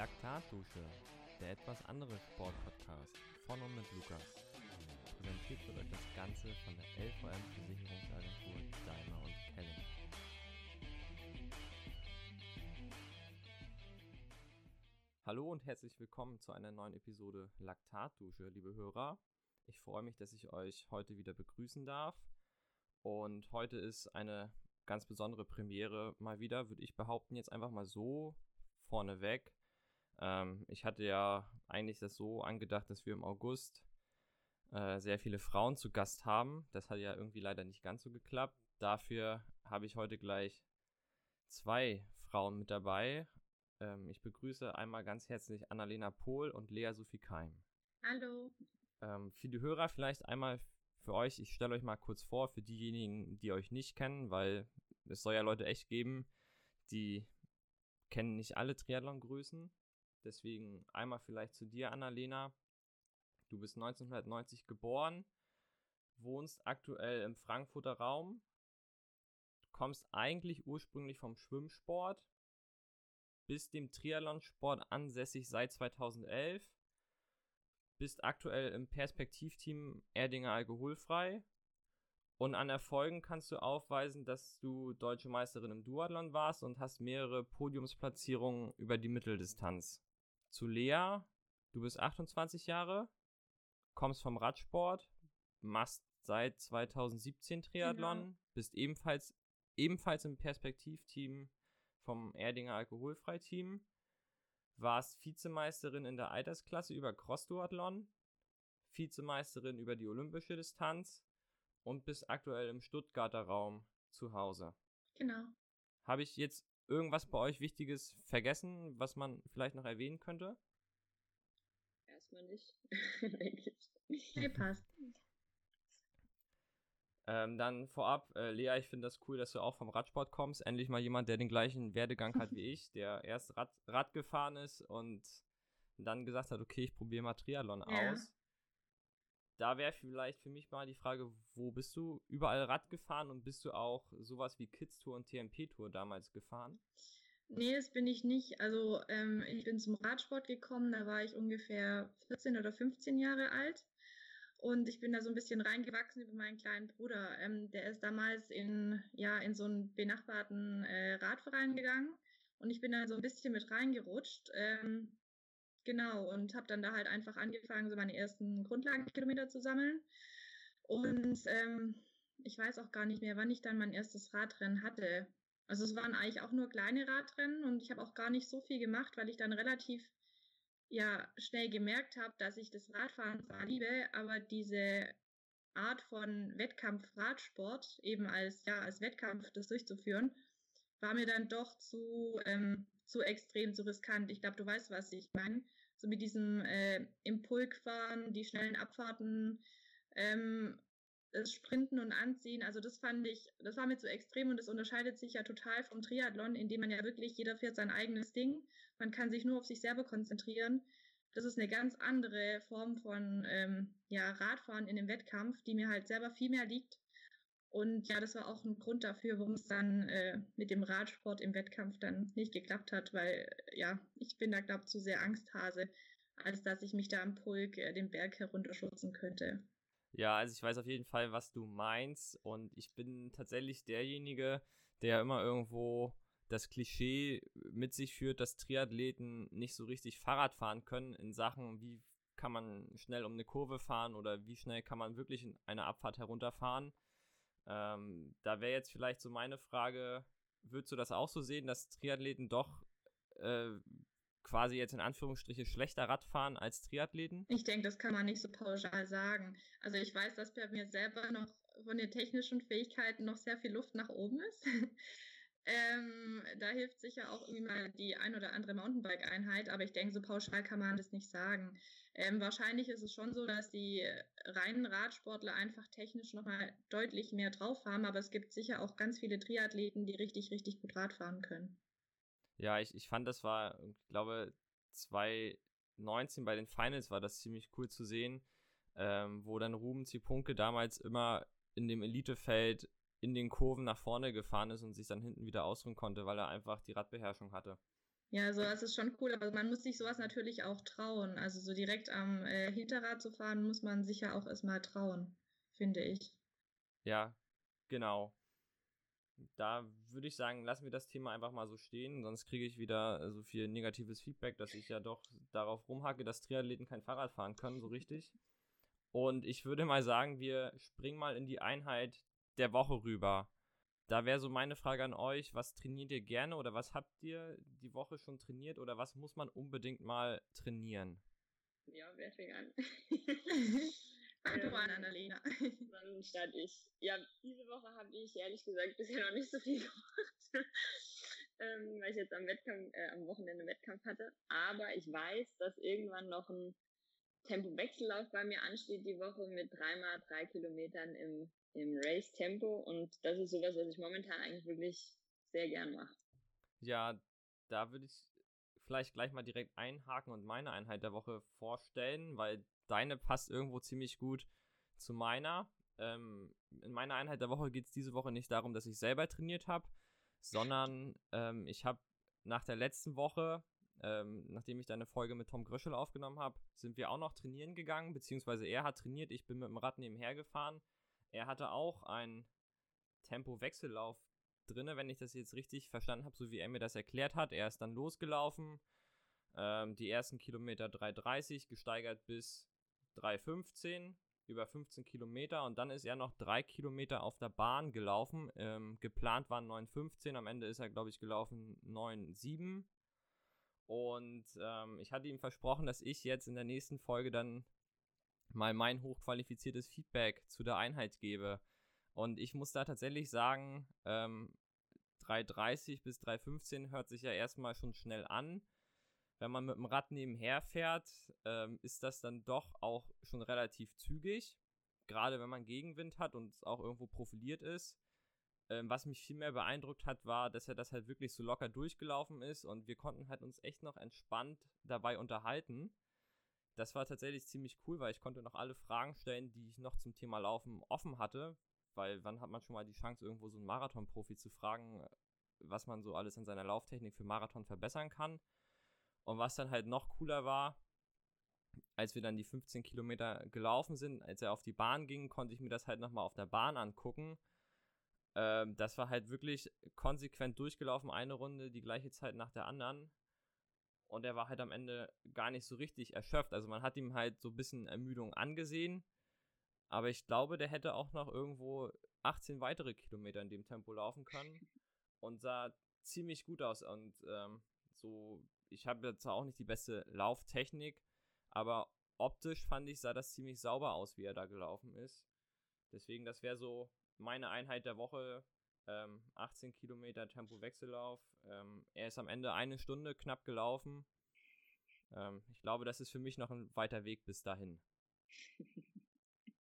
Laktatdusche, der etwas andere Sportpodcast von und mit Lukas. Präsentiert wird euch das Ganze von der LVM Versicherungsagentur Daimler und Kelling. Hallo und herzlich willkommen zu einer neuen Episode Laktatdusche, liebe Hörer. Ich freue mich, dass ich euch heute wieder begrüßen darf. Und heute ist eine ganz besondere Premiere mal wieder, würde ich behaupten, jetzt einfach mal so vorneweg. Ähm, ich hatte ja eigentlich das so angedacht, dass wir im August äh, sehr viele Frauen zu Gast haben. Das hat ja irgendwie leider nicht ganz so geklappt. Dafür habe ich heute gleich zwei Frauen mit dabei. Ähm, ich begrüße einmal ganz herzlich Annalena Pohl und Lea Sophie Keim. Hallo. Ähm, für die Hörer vielleicht einmal für euch, ich stelle euch mal kurz vor, für diejenigen, die euch nicht kennen, weil es soll ja Leute echt geben, die kennen nicht alle Triathlon-Größen. Deswegen einmal vielleicht zu dir, Annalena. Du bist 1990 geboren, wohnst aktuell im Frankfurter Raum, kommst eigentlich ursprünglich vom Schwimmsport, bist dem Triathlonsport ansässig seit 2011, bist aktuell im Perspektivteam Erdinger Alkoholfrei und an Erfolgen kannst du aufweisen, dass du deutsche Meisterin im Duathlon warst und hast mehrere Podiumsplatzierungen über die Mitteldistanz. Zu Lea, du bist 28 Jahre, kommst vom Radsport, machst seit 2017 Triathlon, genau. bist ebenfalls, ebenfalls im Perspektivteam vom Erdinger Alkoholfreiteam, warst Vizemeisterin in der Altersklasse über Cross-Duathlon, Vizemeisterin über die olympische Distanz und bist aktuell im Stuttgarter Raum zu Hause. Genau. Habe ich jetzt irgendwas bei euch Wichtiges vergessen, was man vielleicht noch erwähnen könnte? Erstmal nicht, denke ich. Passt. Ähm, dann vorab, äh, Lea, ich finde das cool, dass du auch vom Radsport kommst. Endlich mal jemand, der den gleichen Werdegang hat wie ich, der erst Rad, Rad gefahren ist und dann gesagt hat, okay, ich probiere mal Triathlon ja. aus. Da wäre vielleicht für mich mal die Frage, wo bist du überall Rad gefahren und bist du auch sowas wie Kids Tour und TMP Tour damals gefahren? Nee, das bin ich nicht. Also ähm, ich bin zum Radsport gekommen, da war ich ungefähr 14 oder 15 Jahre alt. Und ich bin da so ein bisschen reingewachsen über meinen kleinen Bruder. Ähm, der ist damals in, ja, in so einen benachbarten äh, Radverein gegangen. Und ich bin da so ein bisschen mit reingerutscht. Ähm, Genau, und habe dann da halt einfach angefangen, so meine ersten Grundlagenkilometer zu sammeln. Und ähm, ich weiß auch gar nicht mehr, wann ich dann mein erstes Radrennen hatte. Also es waren eigentlich auch nur kleine Radrennen und ich habe auch gar nicht so viel gemacht, weil ich dann relativ ja schnell gemerkt habe, dass ich das Radfahren zwar liebe, aber diese Art von Wettkampf-Radsport eben als ja als Wettkampf das durchzuführen, war mir dann doch zu ähm, zu extrem, zu riskant. Ich glaube, du weißt, was ich meine. So mit diesem äh, im Pulk fahren, die schnellen Abfahrten, ähm, das Sprinten und Anziehen. Also das fand ich, das war mir zu extrem und das unterscheidet sich ja total vom Triathlon, indem man ja wirklich, jeder fährt sein eigenes Ding. Man kann sich nur auf sich selber konzentrieren. Das ist eine ganz andere Form von ähm, ja, Radfahren in dem Wettkampf, die mir halt selber viel mehr liegt und ja, das war auch ein Grund dafür, warum es dann äh, mit dem Radsport im Wettkampf dann nicht geklappt hat, weil ja, ich bin da, glaube ich, zu sehr Angsthase, als dass ich mich da am Pulk äh, den Berg herunterschubsen könnte. Ja, also ich weiß auf jeden Fall, was du meinst und ich bin tatsächlich derjenige, der immer irgendwo das Klischee mit sich führt, dass Triathleten nicht so richtig Fahrrad fahren können in Sachen, wie kann man schnell um eine Kurve fahren oder wie schnell kann man wirklich in eine Abfahrt herunterfahren. Ähm, da wäre jetzt vielleicht so meine Frage, würdest du das auch so sehen, dass Triathleten doch äh, quasi jetzt in Anführungsstriche schlechter Radfahren als Triathleten? Ich denke, das kann man nicht so pauschal sagen. Also ich weiß, dass bei mir selber noch von den technischen Fähigkeiten noch sehr viel Luft nach oben ist. Ähm, da hilft sicher auch irgendwie mal die ein oder andere Mountainbike-Einheit, aber ich denke, so pauschal kann man das nicht sagen. Ähm, wahrscheinlich ist es schon so, dass die reinen Radsportler einfach technisch nochmal deutlich mehr drauf haben, aber es gibt sicher auch ganz viele Triathleten, die richtig, richtig gut Radfahren können. Ja, ich, ich fand, das war, ich glaube, 2019 bei den Finals war das ziemlich cool zu sehen, ähm, wo dann Ruben Zipunke damals immer in dem Elitefeld in den Kurven nach vorne gefahren ist und sich dann hinten wieder ausruhen konnte, weil er einfach die Radbeherrschung hatte. Ja, so das ist schon cool, aber man muss sich sowas natürlich auch trauen. Also so direkt am äh, Hinterrad zu fahren, muss man sich ja auch erstmal trauen, finde ich. Ja, genau. Da würde ich sagen, lassen wir das Thema einfach mal so stehen, sonst kriege ich wieder so viel negatives Feedback, dass ich ja doch darauf rumhacke, dass Triathleten kein Fahrrad fahren können, so richtig. Und ich würde mal sagen, wir springen mal in die Einheit der Woche rüber. Da wäre so meine Frage an euch, was trainiert ihr gerne oder was habt ihr die Woche schon trainiert oder was muss man unbedingt mal trainieren? Ja, wer fängt an? Fang du an, Annalena. Dann starte ich. Ja, diese Woche habe ich ehrlich gesagt bisher noch nicht so viel gemacht, ähm, weil ich jetzt am Wettkampf, äh, am Wochenende Wettkampf hatte. Aber ich weiß, dass irgendwann noch ein Tempo-Wechsellauf bei mir ansteht die Woche mit dreimal drei Kilometern im im Race-Tempo und das ist sowas, was ich momentan eigentlich wirklich sehr gern mache. Ja, da würde ich vielleicht gleich mal direkt einhaken und meine Einheit der Woche vorstellen, weil deine passt irgendwo ziemlich gut zu meiner. Ähm, in meiner Einheit der Woche geht es diese Woche nicht darum, dass ich selber trainiert habe, sondern ähm, ich habe nach der letzten Woche, ähm, nachdem ich deine Folge mit Tom Gröschel aufgenommen habe, sind wir auch noch trainieren gegangen, beziehungsweise er hat trainiert, ich bin mit dem Rad nebenher gefahren er hatte auch einen Tempo-Wechsellauf drinne, wenn ich das jetzt richtig verstanden habe, so wie er mir das erklärt hat. Er ist dann losgelaufen, ähm, die ersten Kilometer 3,30 gesteigert bis 3,15 über 15 Kilometer und dann ist er noch drei Kilometer auf der Bahn gelaufen. Ähm, geplant waren 9,15, am Ende ist er, glaube ich, gelaufen 9,7. Und ähm, ich hatte ihm versprochen, dass ich jetzt in der nächsten Folge dann mal mein hochqualifiziertes Feedback zu der Einheit gebe. Und ich muss da tatsächlich sagen, ähm, 3,30 bis 3,15 hört sich ja erstmal schon schnell an. Wenn man mit dem Rad nebenher fährt, ähm, ist das dann doch auch schon relativ zügig. Gerade wenn man Gegenwind hat und auch irgendwo profiliert ist. Ähm, was mich viel mehr beeindruckt hat, war, dass er das halt wirklich so locker durchgelaufen ist und wir konnten halt uns echt noch entspannt dabei unterhalten das war tatsächlich ziemlich cool, weil ich konnte noch alle Fragen stellen, die ich noch zum Thema Laufen offen hatte. Weil wann hat man schon mal die Chance, irgendwo so einen Marathon-Profi zu fragen, was man so alles in seiner Lauftechnik für Marathon verbessern kann. Und was dann halt noch cooler war, als wir dann die 15 Kilometer gelaufen sind, als er auf die Bahn ging, konnte ich mir das halt nochmal auf der Bahn angucken. Ähm, das war halt wirklich konsequent durchgelaufen, eine Runde, die gleiche Zeit nach der anderen und er war halt am Ende gar nicht so richtig erschöpft. Also man hat ihm halt so ein bisschen Ermüdung angesehen, aber ich glaube, der hätte auch noch irgendwo 18 weitere Kilometer in dem Tempo laufen können und sah ziemlich gut aus. Und ähm, so, ich habe jetzt auch nicht die beste Lauftechnik, aber optisch fand ich, sah das ziemlich sauber aus, wie er da gelaufen ist. Deswegen, das wäre so meine Einheit der Woche ähm, 18 Kilometer Tempo-Wechsellauf. Ähm, er ist am Ende eine Stunde knapp gelaufen. Ähm, ich glaube, das ist für mich noch ein weiter Weg bis dahin.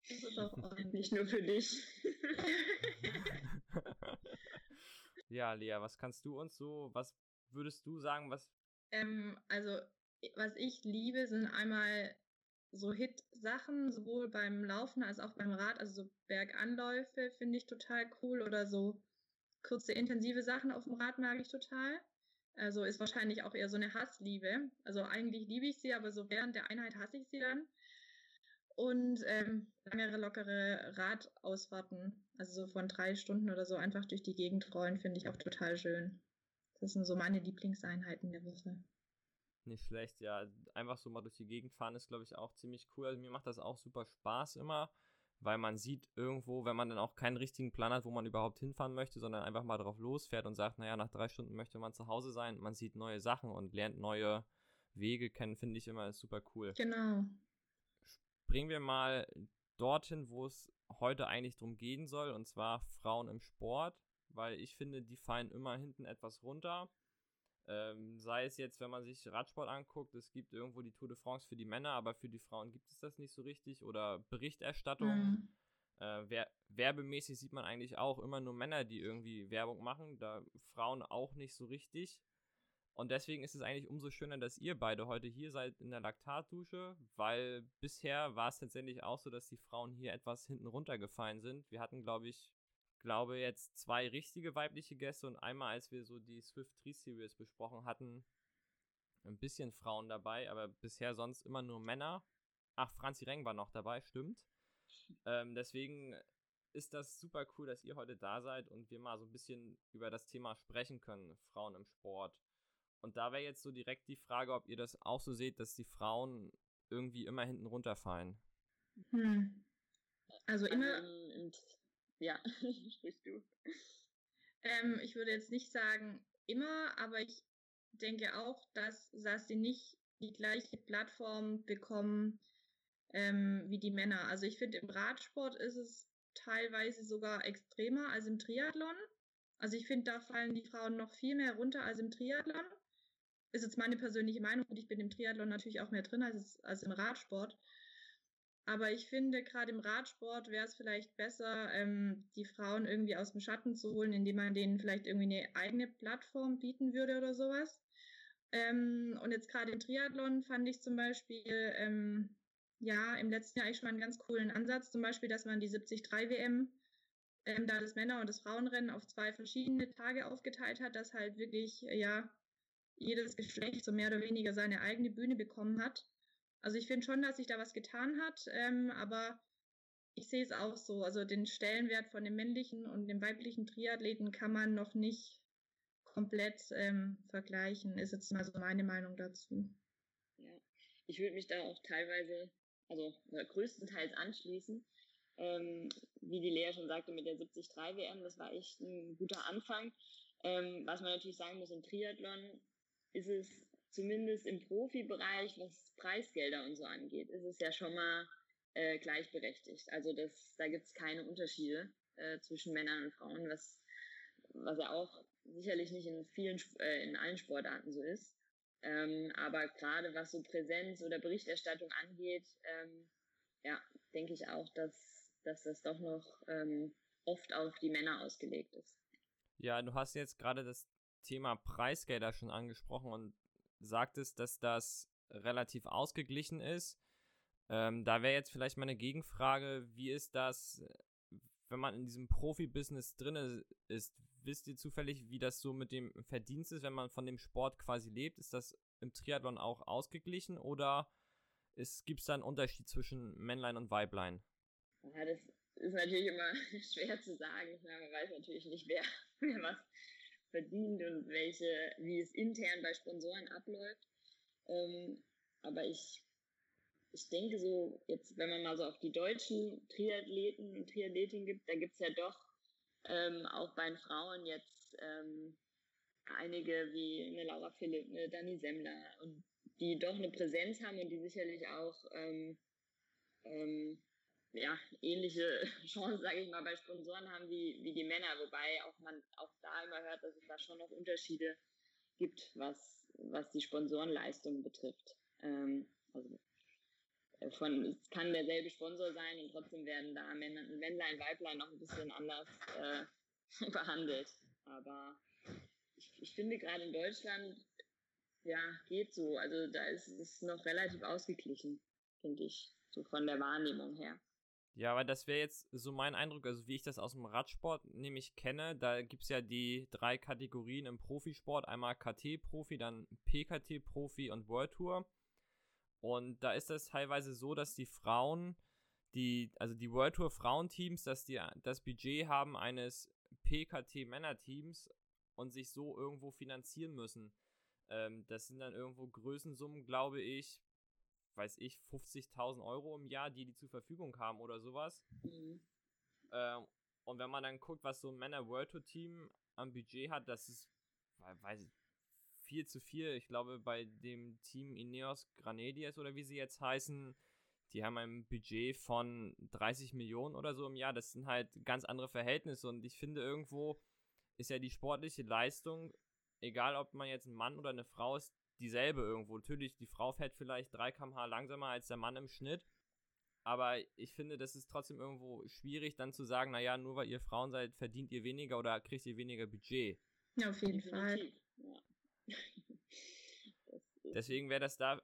Das ist auch nicht nur für dich. ja, Lea, was kannst du uns so, was würdest du sagen, was. Ähm, also, was ich liebe, sind einmal so Hit-Sachen, sowohl beim Laufen als auch beim Rad, also so Berganläufe finde ich total cool oder so kurze, intensive Sachen auf dem Rad mag ich total. Also ist wahrscheinlich auch eher so eine Hassliebe. Also eigentlich liebe ich sie, aber so während der Einheit hasse ich sie dann. Und ähm, langere, lockere Radausfahrten, also so von drei Stunden oder so einfach durch die Gegend rollen, finde ich auch total schön. Das sind so meine Lieblingseinheiten der Woche. Nicht schlecht, ja. Einfach so mal durch die Gegend fahren ist, glaube ich, auch ziemlich cool. Also mir macht das auch super Spaß immer weil man sieht irgendwo, wenn man dann auch keinen richtigen Plan hat, wo man überhaupt hinfahren möchte, sondern einfach mal drauf losfährt und sagt, naja, nach drei Stunden möchte man zu Hause sein, man sieht neue Sachen und lernt neue Wege kennen, finde ich immer super cool. Genau. Springen wir mal dorthin, wo es heute eigentlich drum gehen soll, und zwar Frauen im Sport, weil ich finde, die fallen immer hinten etwas runter. Ähm, sei es jetzt, wenn man sich Radsport anguckt, es gibt irgendwo die Tour de France für die Männer, aber für die Frauen gibt es das nicht so richtig. Oder Berichterstattung. Mhm. Äh, wer werbemäßig sieht man eigentlich auch immer nur Männer, die irgendwie Werbung machen, da Frauen auch nicht so richtig. Und deswegen ist es eigentlich umso schöner, dass ihr beide heute hier seid in der Laktatdusche, weil bisher war es tatsächlich auch so, dass die Frauen hier etwas hinten runtergefallen sind. Wir hatten, glaube ich, glaube jetzt zwei richtige weibliche Gäste und einmal, als wir so die Swift Tree Series besprochen hatten, ein bisschen Frauen dabei, aber bisher sonst immer nur Männer. Ach, Franzi Reng war noch dabei, stimmt. Ähm, deswegen ist das super cool, dass ihr heute da seid und wir mal so ein bisschen über das Thema sprechen können, Frauen im Sport. Und da wäre jetzt so direkt die Frage, ob ihr das auch so seht, dass die Frauen irgendwie immer hinten runterfallen. Hm. Also immer. Also, ja, sprichst du. Ähm, ich würde jetzt nicht sagen immer, aber ich denke auch, dass, sie nicht die gleiche Plattform bekommen ähm, wie die Männer. Also ich finde, im Radsport ist es teilweise sogar extremer als im Triathlon. Also ich finde, da fallen die Frauen noch viel mehr runter als im Triathlon. Ist jetzt meine persönliche Meinung und ich bin im Triathlon natürlich auch mehr drin als, als im Radsport. Aber ich finde, gerade im Radsport wäre es vielleicht besser, ähm, die Frauen irgendwie aus dem Schatten zu holen, indem man denen vielleicht irgendwie eine eigene Plattform bieten würde oder sowas. Ähm, und jetzt gerade im Triathlon fand ich zum Beispiel, ähm, ja, im letzten Jahr eigentlich schon mal einen ganz coolen Ansatz, zum Beispiel, dass man die 73 WM, ähm, da das Männer- und das Frauenrennen auf zwei verschiedene Tage aufgeteilt hat, dass halt wirklich, ja, jedes Geschlecht so mehr oder weniger seine eigene Bühne bekommen hat. Also ich finde schon, dass sich da was getan hat, ähm, aber ich sehe es auch so. Also den Stellenwert von dem männlichen und dem weiblichen Triathleten kann man noch nicht komplett ähm, vergleichen, ist jetzt mal so meine Meinung dazu. Ja, ich würde mich da auch teilweise also größtenteils anschließen. Ähm, wie die Lea schon sagte, mit der 73 WM, das war echt ein guter Anfang. Ähm, was man natürlich sagen muss, im Triathlon ist es zumindest im Profibereich, was Preisgelder und so angeht, ist es ja schon mal äh, gleichberechtigt. Also das, da gibt es keine Unterschiede äh, zwischen Männern und Frauen, was, was ja auch sicherlich nicht in vielen, äh, in allen Sportarten so ist. Ähm, aber gerade was so Präsenz oder Berichterstattung angeht, ähm, ja, denke ich auch, dass, dass das doch noch ähm, oft auf die Männer ausgelegt ist. Ja, du hast jetzt gerade das Thema Preisgelder schon angesprochen und sagtest, dass das relativ ausgeglichen ist. Ähm, da wäre jetzt vielleicht meine Gegenfrage, wie ist das, wenn man in diesem Profibusiness drin ist? wisst ihr zufällig, wie das so mit dem Verdienst ist, wenn man von dem Sport quasi lebt? Ist das im Triathlon auch ausgeglichen oder gibt es da einen Unterschied zwischen Männlein und Weiblein? Ja, das ist natürlich immer schwer zu sagen. man weiß natürlich nicht, wer, wer was verdient und welche, wie es intern bei Sponsoren abläuft. Ähm, aber ich, ich denke so, jetzt, wenn man mal so auf die deutschen Triathleten und Triathletinnen gibt, da gibt es ja doch ähm, auch bei den Frauen jetzt ähm, einige wie eine Laura Philipp, eine Dani Semmler und die doch eine Präsenz haben und die sicherlich auch ähm, ähm, ja, ähnliche Chancen, sage ich mal, bei Sponsoren haben wie, wie die Männer, wobei auch man auch da immer hört, dass es da schon noch Unterschiede gibt, was, was die Sponsorenleistung betrifft. Ähm, also von, es kann derselbe Sponsor sein und trotzdem werden da Männlein, Weiblein noch ein bisschen anders äh, behandelt. Aber ich, ich finde gerade in Deutschland, ja, geht so. Also da ist es noch relativ ausgeglichen, finde ich, so von der Wahrnehmung her. Ja, aber das wäre jetzt so mein Eindruck, also wie ich das aus dem Radsport nämlich kenne, da gibt es ja die drei Kategorien im Profisport, einmal KT-Profi, dann PKT-Profi und World Tour. Und da ist es teilweise so, dass die Frauen, die, also die World Tour Frauenteams, dass die das Budget haben eines PKT Männerteams und sich so irgendwo finanzieren müssen. Ähm, das sind dann irgendwo Größensummen, glaube ich, weiß ich, 50.000 Euro im Jahr, die die zur Verfügung haben oder sowas. Mhm. Ähm, und wenn man dann guckt, was so ein Männer World Tour Team am Budget hat, das ist, weiß ich, 4 zu 4. Ich glaube, bei dem Team Ineos Granadiers oder wie sie jetzt heißen, die haben ein Budget von 30 Millionen oder so im Jahr. Das sind halt ganz andere Verhältnisse und ich finde irgendwo ist ja die sportliche Leistung, egal ob man jetzt ein Mann oder eine Frau ist, dieselbe irgendwo. Natürlich, die Frau fährt vielleicht 3 km/h langsamer als der Mann im Schnitt. Aber ich finde, das ist trotzdem irgendwo schwierig, dann zu sagen, naja, nur weil ihr Frauen seid, verdient ihr weniger oder kriegt ihr weniger Budget. Ja, auf jeden Fall. Ja. Deswegen wäre das da,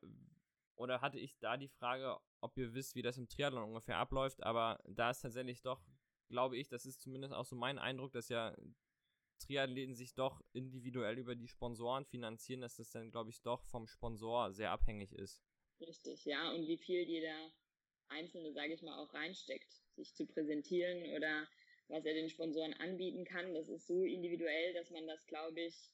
oder hatte ich da die Frage, ob ihr wisst, wie das im Triathlon ungefähr abläuft, aber da ist tatsächlich doch, glaube ich, das ist zumindest auch so mein Eindruck, dass ja Triathleten sich doch individuell über die Sponsoren finanzieren, dass das dann, glaube ich, doch vom Sponsor sehr abhängig ist. Richtig, ja. Und wie viel jeder Einzelne, sage ich mal, auch reinsteckt, sich zu präsentieren oder was er den Sponsoren anbieten kann, das ist so individuell, dass man das, glaube ich,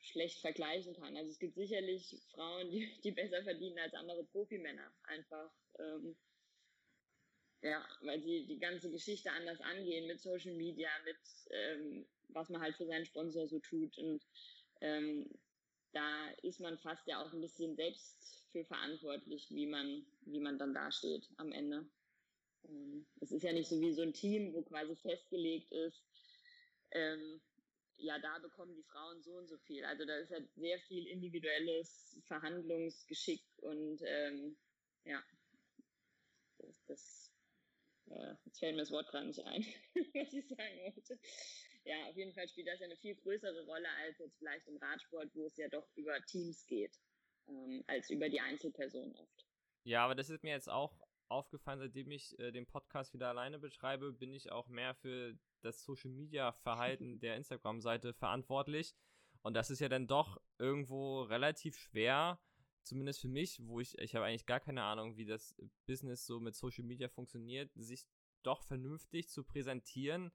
schlecht vergleichen kann. Also es gibt sicherlich Frauen, die, die besser verdienen als andere Profimänner. Einfach, ähm, ja, weil sie die ganze Geschichte anders angehen mit Social Media, mit ähm, was man halt für seinen Sponsor so tut. Und ähm, da ist man fast ja auch ein bisschen selbst für verantwortlich, wie man, wie man dann dasteht am Ende. Ähm, es ist ja nicht so wie so ein Team, wo quasi festgelegt ist, ähm, ja, da bekommen die Frauen so und so viel. Also da ist halt sehr viel individuelles Verhandlungsgeschick und ähm, ja, das, das äh, jetzt fällt mir das Wort gerade nicht ein, was ich sagen wollte. Ja, auf jeden Fall spielt das ja eine viel größere Rolle als jetzt vielleicht im Radsport, wo es ja doch über Teams geht, ähm, als über die Einzelperson oft. Ja, aber das ist mir jetzt auch aufgefallen, seitdem ich äh, den Podcast wieder alleine betreibe, bin ich auch mehr für das Social Media Verhalten der Instagram-Seite verantwortlich. Und das ist ja dann doch irgendwo relativ schwer, zumindest für mich, wo ich, ich habe eigentlich gar keine Ahnung, wie das Business so mit Social Media funktioniert, sich doch vernünftig zu präsentieren,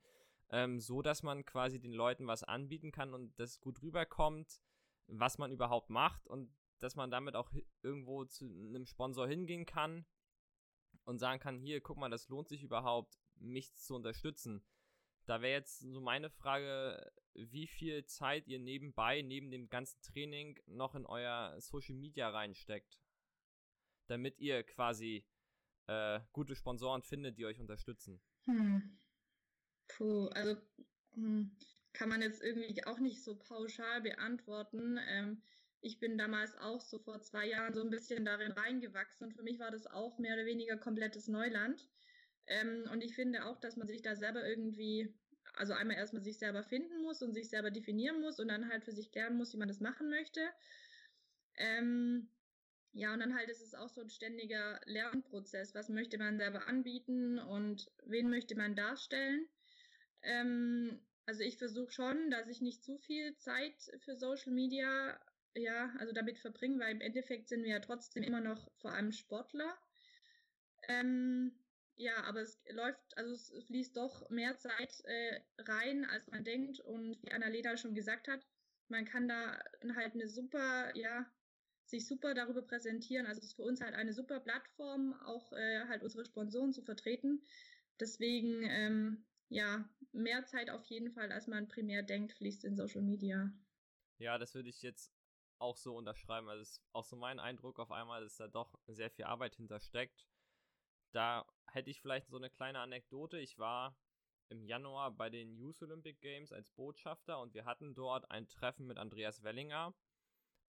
ähm, so dass man quasi den Leuten was anbieten kann und das gut rüberkommt, was man überhaupt macht und dass man damit auch irgendwo zu einem Sponsor hingehen kann und sagen kann, hier, guck mal, das lohnt sich überhaupt, mich zu unterstützen. Da wäre jetzt so meine Frage, wie viel Zeit ihr nebenbei, neben dem ganzen Training, noch in euer Social Media reinsteckt. Damit ihr quasi äh, gute Sponsoren findet, die euch unterstützen. Hm. Puh, also hm, kann man jetzt irgendwie auch nicht so pauschal beantworten. Ähm, ich bin damals auch so vor zwei Jahren so ein bisschen darin reingewachsen und für mich war das auch mehr oder weniger komplettes Neuland. Ähm, und ich finde auch, dass man sich da selber irgendwie, also einmal erstmal sich selber finden muss und sich selber definieren muss und dann halt für sich lernen muss, wie man das machen möchte. Ähm, ja, und dann halt ist es auch so ein ständiger Lernprozess. Was möchte man selber anbieten und wen möchte man darstellen? Ähm, also ich versuche schon, dass ich nicht zu viel Zeit für Social Media, ja, also damit verbringe, weil im Endeffekt sind wir ja trotzdem immer noch vor allem Sportler. Ähm, ja, aber es läuft, also es fließt doch mehr Zeit äh, rein, als man denkt. Und wie Annalena schon gesagt hat, man kann da halt eine super, ja, sich super darüber präsentieren. Also es ist für uns halt eine super Plattform, auch äh, halt unsere Sponsoren zu vertreten. Deswegen, ähm, ja, mehr Zeit auf jeden Fall, als man primär denkt, fließt in Social Media. Ja, das würde ich jetzt auch so unterschreiben. Also es ist auch so mein Eindruck auf einmal, dass da doch sehr viel Arbeit hintersteckt. Da hätte ich vielleicht so eine kleine Anekdote. Ich war im Januar bei den Youth Olympic Games als Botschafter und wir hatten dort ein Treffen mit Andreas Wellinger.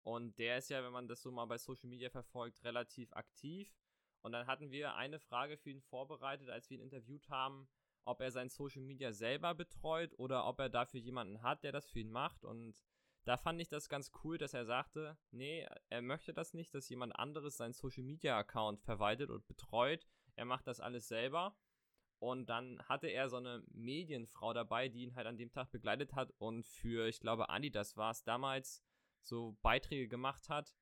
Und der ist ja, wenn man das so mal bei Social Media verfolgt, relativ aktiv. Und dann hatten wir eine Frage für ihn vorbereitet, als wir ihn interviewt haben, ob er sein Social Media selber betreut oder ob er dafür jemanden hat, der das für ihn macht. Und da fand ich das ganz cool, dass er sagte, nee, er möchte das nicht, dass jemand anderes seinen Social Media Account verwaltet und betreut, er macht das alles selber. Und dann hatte er so eine Medienfrau dabei, die ihn halt an dem Tag begleitet hat und für, ich glaube, Adidas war es damals, so Beiträge gemacht hat.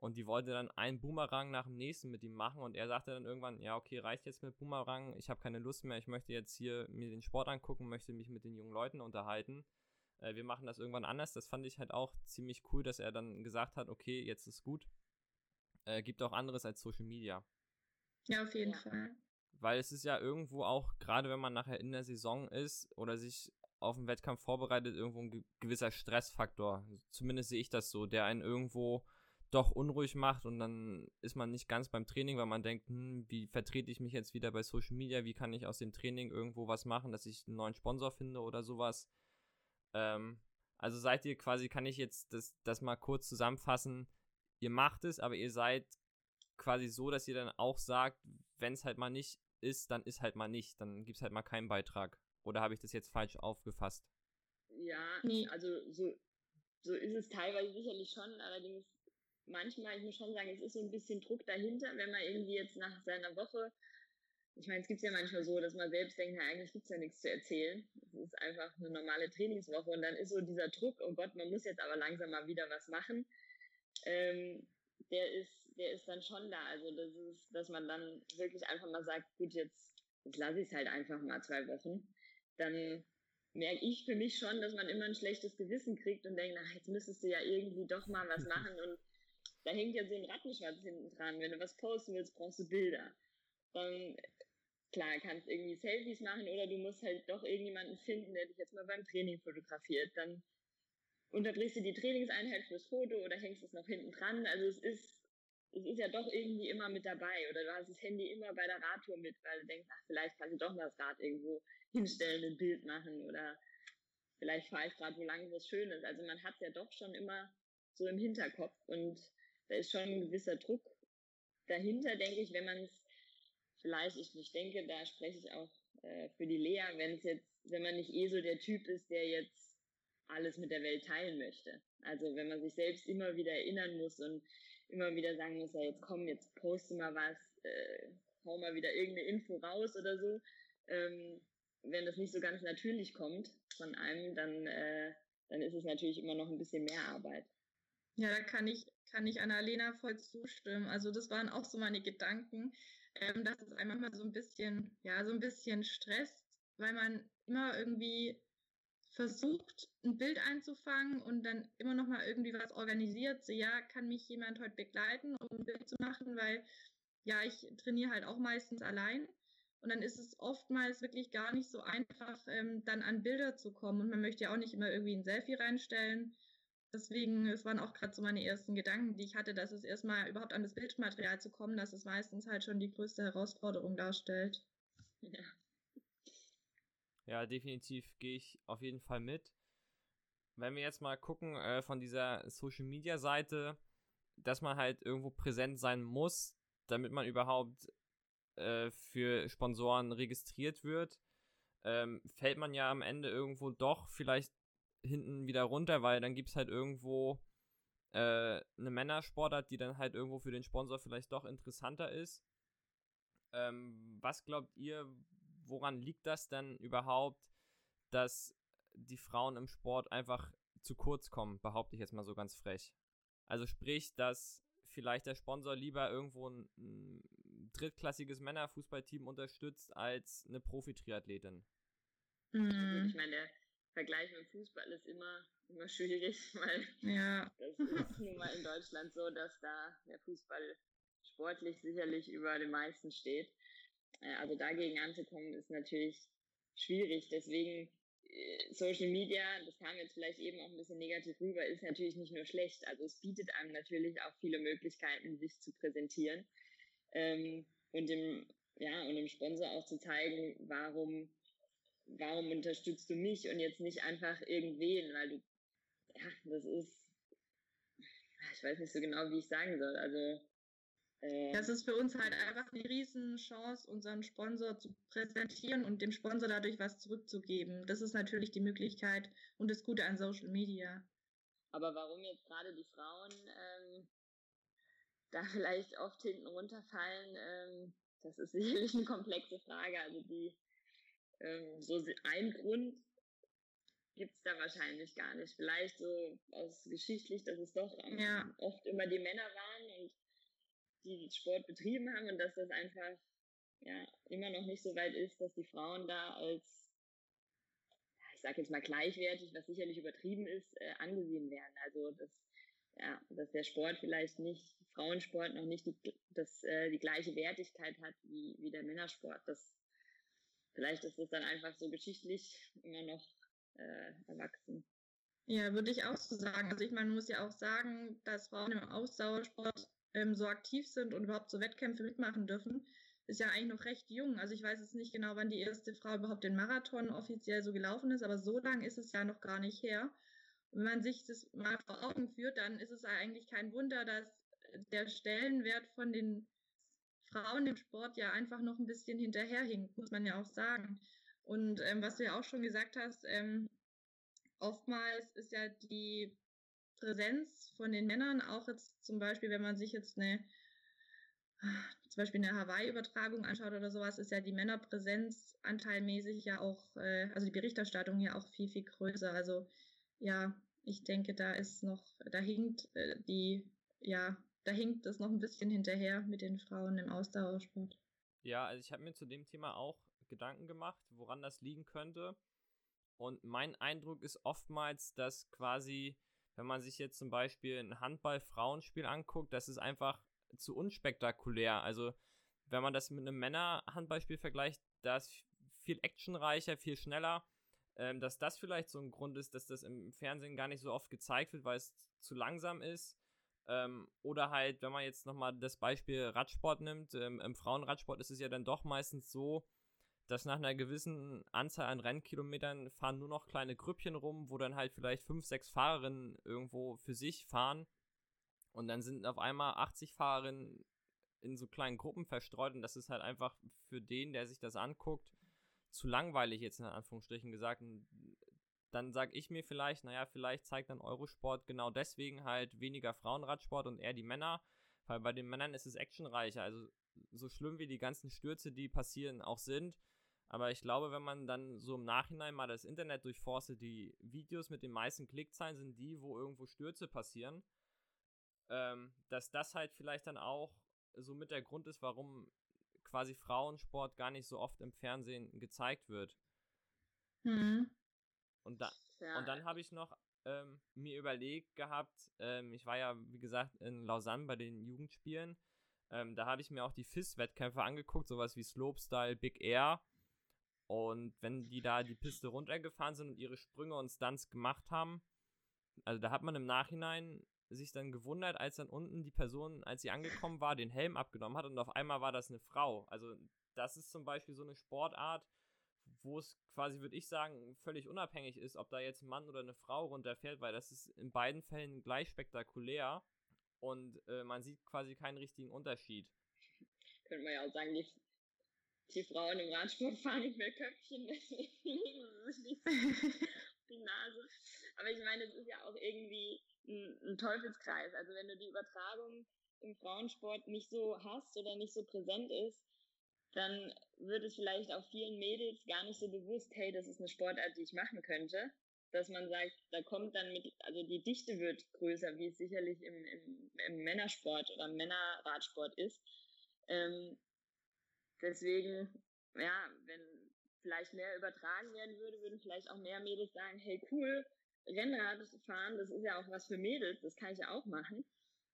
Und die wollte dann einen Boomerang nach dem nächsten mit ihm machen. Und er sagte dann irgendwann, ja, okay, reicht jetzt mit Boomerang. Ich habe keine Lust mehr. Ich möchte jetzt hier mir den Sport angucken, möchte mich mit den jungen Leuten unterhalten. Äh, wir machen das irgendwann anders. Das fand ich halt auch ziemlich cool, dass er dann gesagt hat, okay, jetzt ist gut. Äh, gibt auch anderes als Social Media. Ja, auf jeden ja. Fall. Weil es ist ja irgendwo auch, gerade wenn man nachher in der Saison ist oder sich auf den Wettkampf vorbereitet, irgendwo ein gewisser Stressfaktor. Zumindest sehe ich das so, der einen irgendwo doch unruhig macht und dann ist man nicht ganz beim Training, weil man denkt, hm, wie vertrete ich mich jetzt wieder bei Social Media, wie kann ich aus dem Training irgendwo was machen, dass ich einen neuen Sponsor finde oder sowas. Ähm, also seid ihr quasi, kann ich jetzt das, das mal kurz zusammenfassen, ihr macht es, aber ihr seid quasi so, dass ihr dann auch sagt, wenn es halt mal nicht ist, dann ist halt mal nicht, dann gibt es halt mal keinen Beitrag. Oder habe ich das jetzt falsch aufgefasst? Ja, also so, so ist es teilweise sicherlich schon, allerdings manchmal, ich muss schon sagen, es ist so ein bisschen Druck dahinter, wenn man irgendwie jetzt nach seiner Woche ich meine, es gibt ja manchmal so, dass man selbst denkt, na, eigentlich gibt's ja nichts zu erzählen. Es ist einfach eine normale Trainingswoche und dann ist so dieser Druck, oh Gott, man muss jetzt aber langsam mal wieder was machen. Ähm, der ist, der ist dann schon da. Also das ist, dass man dann wirklich einfach mal sagt, gut, jetzt, jetzt lasse ich es halt einfach mal zwei Wochen. Dann merke ich für mich schon, dass man immer ein schlechtes Gewissen kriegt und denkt, ach, jetzt müsstest du ja irgendwie doch mal was machen und da hängt ja so ein Rattenschwanz hinten dran. Wenn du was posten willst, brauchst du Bilder. Dann klar, kannst irgendwie Selfies machen oder du musst halt doch irgendjemanden finden, der dich jetzt mal beim Training fotografiert. Dann unterbrichst du die Trainingseinheit fürs Foto oder hängst es noch hinten dran. Also es ist, es ist ja doch irgendwie immer mit dabei oder du hast das Handy immer bei der Radtour mit, weil du denkst, ach, vielleicht kannst du doch mal das Rad irgendwo hinstellen, ein Bild machen oder vielleicht fahre ich gerade wo lang was Schönes. Also man hat ja doch schon immer so im Hinterkopf und da ist schon ein gewisser Druck dahinter, denke ich, wenn man es vielleicht, ich, ich denke, da spreche ich auch äh, für die Lea, wenn es jetzt, wenn man nicht eh so der Typ ist, der jetzt alles mit der Welt teilen möchte. Also wenn man sich selbst immer wieder erinnern muss und immer wieder sagen muss, ja jetzt komm, jetzt poste mal was, äh, hau mal wieder irgendeine Info raus oder so. Ähm, wenn das nicht so ganz natürlich kommt von einem, dann, äh, dann ist es natürlich immer noch ein bisschen mehr Arbeit. Ja, da kann ich, kann ich Annalena voll zustimmen. Also das waren auch so meine Gedanken ähm, dass es einem manchmal so ein bisschen, ja, so ein bisschen stresst, weil man immer irgendwie versucht, ein Bild einzufangen und dann immer noch mal irgendwie was organisiert. So, ja, kann mich jemand heute begleiten, um ein Bild zu machen, weil ja, ich trainiere halt auch meistens allein. Und dann ist es oftmals wirklich gar nicht so einfach, ähm, dann an Bilder zu kommen. Und man möchte ja auch nicht immer irgendwie ein Selfie reinstellen. Deswegen, es waren auch gerade so meine ersten Gedanken, die ich hatte, dass es erstmal überhaupt an das Bildmaterial zu kommen, dass es meistens halt schon die größte Herausforderung darstellt. Ja, ja definitiv gehe ich auf jeden Fall mit. Wenn wir jetzt mal gucken äh, von dieser Social Media Seite, dass man halt irgendwo präsent sein muss, damit man überhaupt äh, für Sponsoren registriert wird, ähm, fällt man ja am Ende irgendwo doch vielleicht hinten wieder runter, weil dann gibt es halt irgendwo äh, eine Männersportart, die dann halt irgendwo für den Sponsor vielleicht doch interessanter ist. Ähm, was glaubt ihr, woran liegt das denn überhaupt, dass die Frauen im Sport einfach zu kurz kommen, behaupte ich jetzt mal so ganz frech. Also sprich, dass vielleicht der Sponsor lieber irgendwo ein, ein drittklassiges Männerfußballteam unterstützt als eine Profi-Triathletin. Mhm. Ich meine, der Vergleich mit Fußball ist immer, immer schwierig, weil ja. das ist nun mal in Deutschland so, dass da der Fußball sportlich sicherlich über den meisten steht. Äh, also dagegen anzukommen ist natürlich schwierig. Deswegen äh, Social Media, das kam jetzt vielleicht eben auch ein bisschen negativ rüber, ist natürlich nicht nur schlecht. Also es bietet einem natürlich auch viele Möglichkeiten, sich zu präsentieren ähm, und dem ja und dem Sponsor auch zu zeigen, warum warum unterstützt du mich und jetzt nicht einfach irgendwen, weil du, ja, das ist, ich weiß nicht so genau, wie ich sagen soll. Also, das ist für uns halt einfach eine Riesenchance, unseren Sponsor zu präsentieren und dem Sponsor dadurch was zurückzugeben. Das ist natürlich die Möglichkeit und das Gute an Social Media. Aber warum jetzt gerade die Frauen ähm, da vielleicht oft hinten runterfallen, ähm, das ist sicherlich eine komplexe Frage. Also die ähm, so ein Grund gibt's da wahrscheinlich gar nicht. Vielleicht so aus geschichtlich, dass es doch ja. oft immer die Männer waren und die Sport betrieben haben und dass das einfach ja immer noch nicht so weit ist, dass die Frauen da als ich sage jetzt mal gleichwertig, was sicherlich übertrieben ist, äh, angesehen werden. Also dass ja, dass der Sport vielleicht nicht Frauensport noch nicht die, das, äh, die gleiche Wertigkeit hat wie, wie der Männersport. Das vielleicht ist es dann einfach so geschichtlich immer noch äh, erwachsen. Ja, würde ich auch so sagen. Also ich meine, man muss ja auch sagen, dass Frauen im Ausdauersport ähm, so aktiv sind und überhaupt so Wettkämpfe mitmachen dürfen, ist ja eigentlich noch recht jung. Also ich weiß jetzt nicht genau, wann die erste Frau überhaupt den Marathon offiziell so gelaufen ist, aber so lang ist es ja noch gar nicht her. Und wenn man sich das mal vor Augen führt, dann ist es eigentlich kein Wunder, dass der Stellenwert von den Frauen im Sport ja einfach noch ein bisschen hinterherhinkt, muss man ja auch sagen. Und ähm, was du ja auch schon gesagt hast, ähm, oftmals ist ja die Präsenz von den Männern auch jetzt zum Beispiel, wenn man sich jetzt eine, zum Beispiel eine Hawaii-Übertragung anschaut oder sowas, ist ja die Männerpräsenz anteilmäßig ja auch, äh, also die Berichterstattung hier auch viel, viel größer. Also ja, ich denke, da ist noch, da hinkt äh, die, ja, da hinkt es noch ein bisschen hinterher mit den Frauen im Ausdauersport. Ja, also ich habe mir zu dem Thema auch Gedanken gemacht, woran das liegen könnte. Und mein Eindruck ist oftmals, dass quasi, wenn man sich jetzt zum Beispiel ein Handball-Frauenspiel anguckt, das ist einfach zu unspektakulär. Also, wenn man das mit einem Männer-Handballspiel vergleicht, da ist viel actionreicher, viel schneller. Ähm, dass das vielleicht so ein Grund ist, dass das im Fernsehen gar nicht so oft gezeigt wird, weil es zu langsam ist. Ähm, oder halt, wenn man jetzt nochmal das Beispiel Radsport nimmt, ähm, im Frauenradsport ist es ja dann doch meistens so, dass nach einer gewissen Anzahl an Rennkilometern fahren nur noch kleine Grüppchen rum, wo dann halt vielleicht fünf, sechs Fahrerinnen irgendwo für sich fahren. Und dann sind auf einmal 80 Fahrerinnen in so kleinen Gruppen verstreut und das ist halt einfach für den, der sich das anguckt, zu langweilig jetzt in Anführungsstrichen gesagt. Und dann sag ich mir vielleicht, naja, vielleicht zeigt dann Eurosport genau deswegen halt weniger Frauenradsport und eher die Männer, weil bei den Männern ist es actionreicher. Also so schlimm wie die ganzen Stürze, die passieren, auch sind, aber ich glaube, wenn man dann so im Nachhinein mal das Internet durchforstet, die Videos mit den meisten Klickzahlen sind die, wo irgendwo Stürze passieren, ähm, dass das halt vielleicht dann auch so mit der Grund ist, warum quasi Frauensport gar nicht so oft im Fernsehen gezeigt wird. Mhm. Und, da, ja. und dann habe ich noch ähm, mir überlegt gehabt, ähm, ich war ja, wie gesagt, in Lausanne bei den Jugendspielen. Ähm, da habe ich mir auch die FIS-Wettkämpfe angeguckt, sowas wie Slopestyle, Big Air. Und wenn die da die Piste runtergefahren sind und ihre Sprünge und Stunts gemacht haben, also da hat man im Nachhinein sich dann gewundert, als dann unten die Person, als sie angekommen war, den Helm abgenommen hat und auf einmal war das eine Frau. Also das ist zum Beispiel so eine Sportart, wo es quasi, würde ich sagen, völlig unabhängig ist, ob da jetzt ein Mann oder eine Frau runterfährt, weil das ist in beiden Fällen gleich spektakulär und äh, man sieht quasi keinen richtigen Unterschied. Könnte man ja auch sagen, die die Frauen im Radsport fahren nicht mehr Köpfchen, deswegen legen sie sich nicht die Nase. Aber ich meine, es ist ja auch irgendwie ein, ein Teufelskreis. Also wenn du die Übertragung im Frauensport nicht so hast oder nicht so präsent ist, dann wird es vielleicht auch vielen Mädels gar nicht so bewusst, hey, das ist eine Sportart, die ich machen könnte. Dass man sagt, da kommt dann mit, also die Dichte wird größer, wie es sicherlich im, im, im Männersport oder Männerradsport ist. Ähm, Deswegen, ja, wenn vielleicht mehr übertragen werden würde, würden vielleicht auch mehr Mädels sagen, hey cool, Rennrad fahren, das ist ja auch was für Mädels, das kann ich ja auch machen.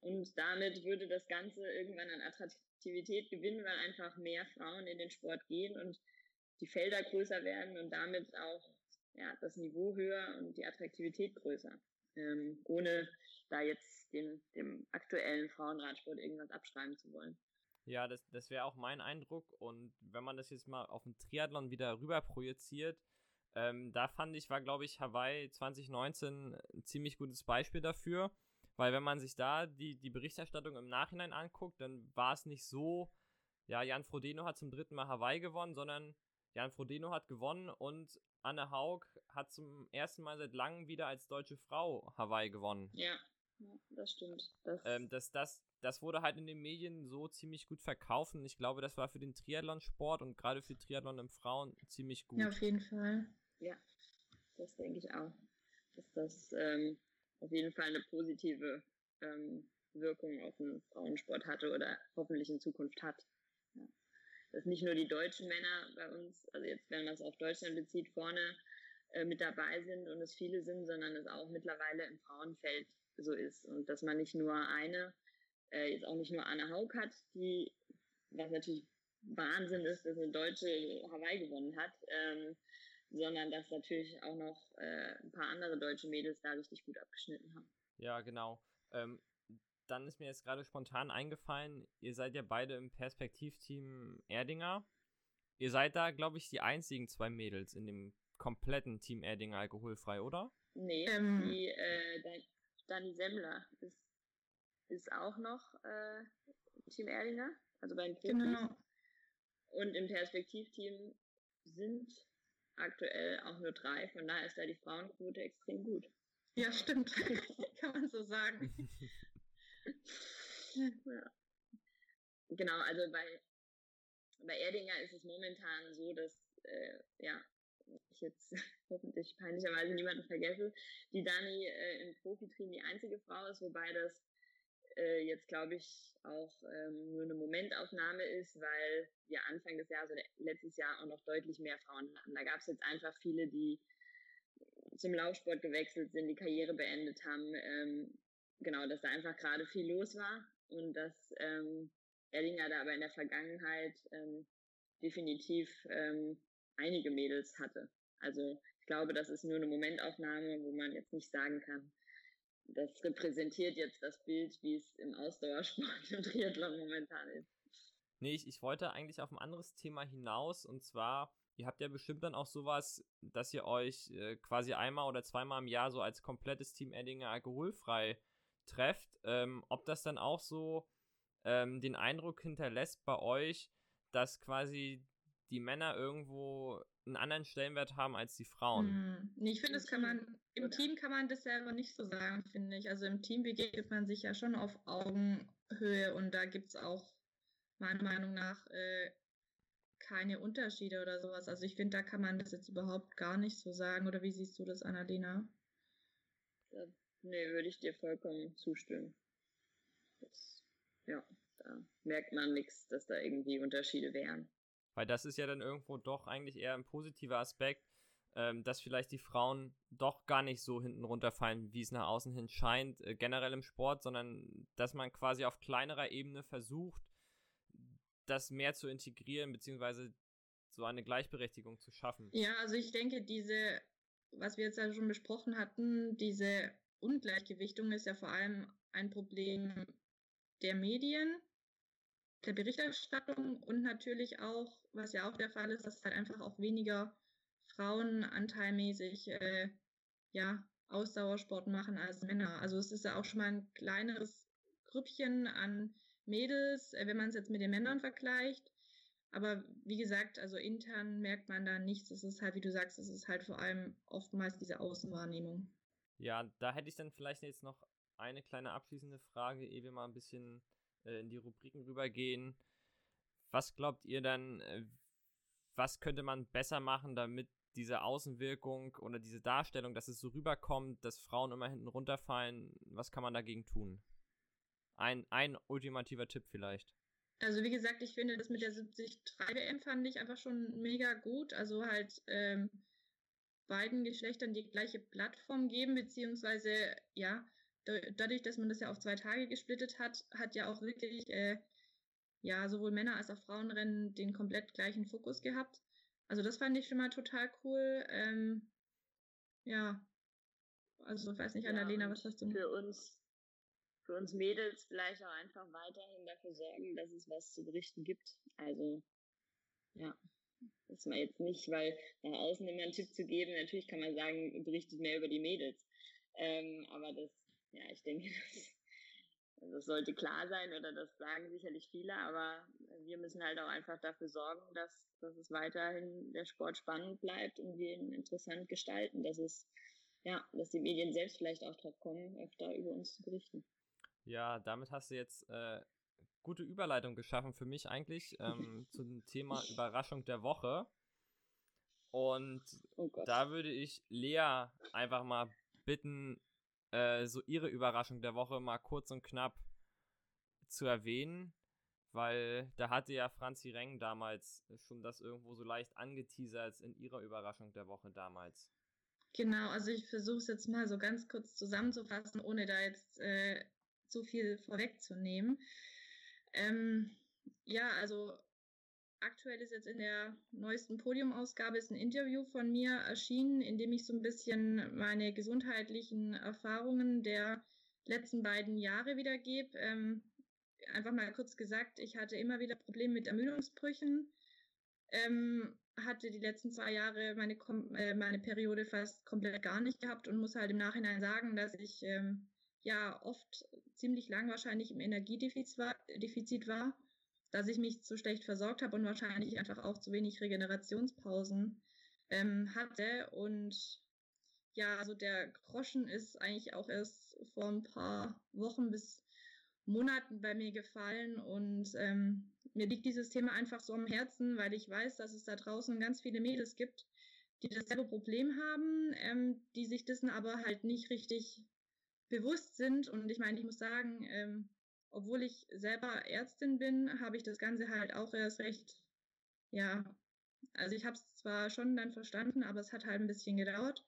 Und damit würde das Ganze irgendwann an Attraktivität gewinnen, weil einfach mehr Frauen in den Sport gehen und die Felder größer werden und damit auch ja, das Niveau höher und die Attraktivität größer. Ähm, ohne da jetzt dem, dem aktuellen Frauenradsport irgendwas abschreiben zu wollen. Ja, das, das wäre auch mein Eindruck. Und wenn man das jetzt mal auf den Triathlon wieder rüber projiziert, ähm, da fand ich, war glaube ich Hawaii 2019 ein ziemlich gutes Beispiel dafür. Weil wenn man sich da die, die Berichterstattung im Nachhinein anguckt, dann war es nicht so, ja, Jan Frodeno hat zum dritten Mal Hawaii gewonnen, sondern Jan Frodeno hat gewonnen und Anne Haug hat zum ersten Mal seit langem wieder als deutsche Frau Hawaii gewonnen. Ja, das stimmt. Das, ähm, dass das das wurde halt in den Medien so ziemlich gut verkauft und ich glaube, das war für den Triathlon-Sport und gerade für Triathlon im Frauen ziemlich gut. Ja, auf jeden Fall. Ja, das denke ich auch. Dass das ähm, auf jeden Fall eine positive ähm, Wirkung auf den Frauensport hatte oder hoffentlich in Zukunft hat. Ja. Dass nicht nur die deutschen Männer bei uns, also jetzt, wenn man es auf Deutschland bezieht, vorne äh, mit dabei sind und es viele sind, sondern es auch mittlerweile im Frauenfeld so ist und dass man nicht nur eine äh, jetzt auch nicht nur Anne Haug hat, die, was natürlich Wahnsinn ist, dass eine Deutsche Hawaii gewonnen hat, ähm, sondern dass natürlich auch noch äh, ein paar andere deutsche Mädels da richtig gut abgeschnitten haben. Ja, genau. Ähm, dann ist mir jetzt gerade spontan eingefallen, ihr seid ja beide im Perspektivteam Erdinger. Ihr seid da, glaube ich, die einzigen zwei Mädels in dem kompletten Team Erdinger alkoholfrei, oder? Nee, ähm, die äh, Dani Semmler ist ist auch noch äh, Team Erdinger, also bei den Profis. Genau. Und im Perspektivteam sind aktuell auch nur drei, von daher ist da die Frauenquote extrem gut. Ja, stimmt. Kann man so sagen. ja. genau, also bei, bei Erdinger ist es momentan so, dass, äh, ja, ich jetzt hoffentlich peinlicherweise niemanden vergesse, die Dani äh, im Profiteam die einzige Frau ist, wobei das äh, jetzt, glaube ich, auch ähm, nur eine Momentaufnahme ist, weil wir Anfang des Jahres oder letztes Jahr auch noch deutlich mehr Frauen hatten. Da gab es jetzt einfach viele, die zum Laufsport gewechselt sind, die Karriere beendet haben. Ähm, genau, dass da einfach gerade viel los war und dass ähm, Erdinger da aber in der Vergangenheit ähm, definitiv ähm, einige Mädels hatte. Also ich glaube, das ist nur eine Momentaufnahme, wo man jetzt nicht sagen kann, das repräsentiert jetzt das Bild, wie es im Ausdauersport und Triathlon momentan ist. Nee, ich, ich wollte eigentlich auf ein anderes Thema hinaus und zwar, ihr habt ja bestimmt dann auch sowas, dass ihr euch äh, quasi einmal oder zweimal im Jahr so als komplettes Team Eddinger alkoholfrei trefft. Ähm, ob das dann auch so ähm, den Eindruck hinterlässt bei euch, dass quasi die Männer irgendwo einen anderen Stellenwert haben als die Frauen. Hm. Ich finde, das kann man, im Team kann man das selber nicht so sagen, finde ich. Also im Team begegnet man sich ja schon auf Augenhöhe und da gibt es auch meiner Meinung nach äh, keine Unterschiede oder sowas. Also ich finde, da kann man das jetzt überhaupt gar nicht so sagen. Oder wie siehst du das, Annalena? Ja, nee, würde ich dir vollkommen zustimmen. Das, ja, da merkt man nichts, dass da irgendwie Unterschiede wären. Weil das ist ja dann irgendwo doch eigentlich eher ein positiver Aspekt, ähm, dass vielleicht die Frauen doch gar nicht so hinten runterfallen, wie es nach außen hin scheint, äh, generell im Sport, sondern dass man quasi auf kleinerer Ebene versucht, das mehr zu integrieren, beziehungsweise so eine Gleichberechtigung zu schaffen. Ja, also ich denke, diese, was wir jetzt ja schon besprochen hatten, diese Ungleichgewichtung ist ja vor allem ein Problem der Medien, der Berichterstattung und natürlich auch, was ja auch der Fall ist, dass halt einfach auch weniger Frauen anteilmäßig äh, ja, Ausdauersport machen als Männer. Also es ist ja auch schon mal ein kleineres Grüppchen an Mädels, äh, wenn man es jetzt mit den Männern vergleicht. Aber wie gesagt, also intern merkt man da nichts. Es ist halt, wie du sagst, es ist halt vor allem oftmals diese Außenwahrnehmung. Ja, da hätte ich dann vielleicht jetzt noch eine kleine abschließende Frage, ehe wir mal ein bisschen äh, in die Rubriken rübergehen. Was glaubt ihr dann, äh, was könnte man besser machen, damit diese Außenwirkung oder diese Darstellung, dass es so rüberkommt, dass Frauen immer hinten runterfallen, was kann man dagegen tun? Ein, ein ultimativer Tipp vielleicht. Also wie gesagt, ich finde das mit der 73 WM fand ich einfach schon mega gut. Also halt ähm, beiden Geschlechtern die gleiche Plattform geben, beziehungsweise ja, dadurch, dass man das ja auf zwei Tage gesplittet hat, hat ja auch wirklich äh, ja sowohl Männer als auch Frauenrennen den komplett gleichen Fokus gehabt. Also das fand ich schon mal total cool. Ähm, ja, also ich weiß nicht, Annalena, was hast du? Für uns, für uns Mädels vielleicht auch einfach weiterhin dafür sorgen, dass es was zu berichten gibt. Also ja, das ist mal jetzt nicht, weil nach außen immer einen Tipp zu geben, natürlich kann man sagen, berichtet mehr über die Mädels. Ähm, aber das ja, ich denke, das, das sollte klar sein oder das sagen sicherlich viele, aber wir müssen halt auch einfach dafür sorgen, dass, dass es weiterhin der Sport spannend bleibt und wir ihn interessant gestalten, dass es, ja, dass die Medien selbst vielleicht auch drauf kommen, öfter über uns zu berichten. Ja, damit hast du jetzt äh, gute Überleitung geschaffen für mich eigentlich ähm, zum Thema Überraschung der Woche. Und oh da würde ich Lea einfach mal bitten, äh, so ihre Überraschung der Woche mal kurz und knapp zu erwähnen, weil da hatte ja Franzi Reng damals schon das irgendwo so leicht angeteasert in ihrer Überraschung der Woche damals. Genau, also ich versuche es jetzt mal so ganz kurz zusammenzufassen, ohne da jetzt äh, zu viel vorwegzunehmen. Ähm, ja, also aktuell ist jetzt in der neuesten Podiumausgabe ist ein Interview von mir erschienen, in dem ich so ein bisschen meine gesundheitlichen Erfahrungen der letzten beiden Jahre wiedergebe. Ähm, einfach mal kurz gesagt, ich hatte immer wieder Probleme mit Ermüdungsbrüchen, ähm, hatte die letzten zwei Jahre meine, äh, meine Periode fast komplett gar nicht gehabt und muss halt im Nachhinein sagen, dass ich ähm, ja oft ziemlich lang wahrscheinlich im Energiedefizit war, war dass ich mich zu schlecht versorgt habe und wahrscheinlich einfach auch zu wenig Regenerationspausen ähm, hatte. Und ja, also der Groschen ist eigentlich auch erst vor ein paar Wochen bis Monaten bei mir gefallen und ähm, mir liegt dieses Thema einfach so am Herzen, weil ich weiß, dass es da draußen ganz viele Mädels gibt, die dasselbe Problem haben, ähm, die sich dessen aber halt nicht richtig bewusst sind. Und ich meine, ich muss sagen, ähm, obwohl ich selber Ärztin bin, habe ich das Ganze halt auch erst recht, ja, also ich habe es zwar schon dann verstanden, aber es hat halt ein bisschen gedauert.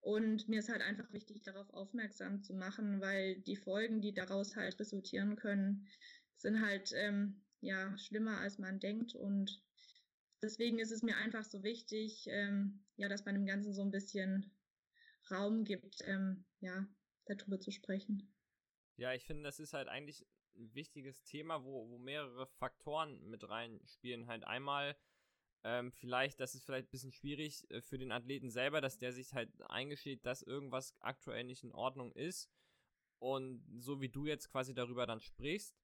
Und mir ist halt einfach wichtig, darauf aufmerksam zu machen, weil die Folgen, die daraus halt resultieren können, sind halt ähm, ja schlimmer, als man denkt. Und deswegen ist es mir einfach so wichtig, ähm, ja, dass man dem Ganzen so ein bisschen Raum gibt, ähm, ja, darüber zu sprechen. Ja, ich finde, das ist halt eigentlich ein wichtiges Thema, wo, wo mehrere Faktoren mit reinspielen. Halt einmal ähm, vielleicht, das ist vielleicht ein bisschen schwierig äh, für den Athleten selber, dass der sich halt eingesteht, dass irgendwas aktuell nicht in Ordnung ist. Und so wie du jetzt quasi darüber dann sprichst.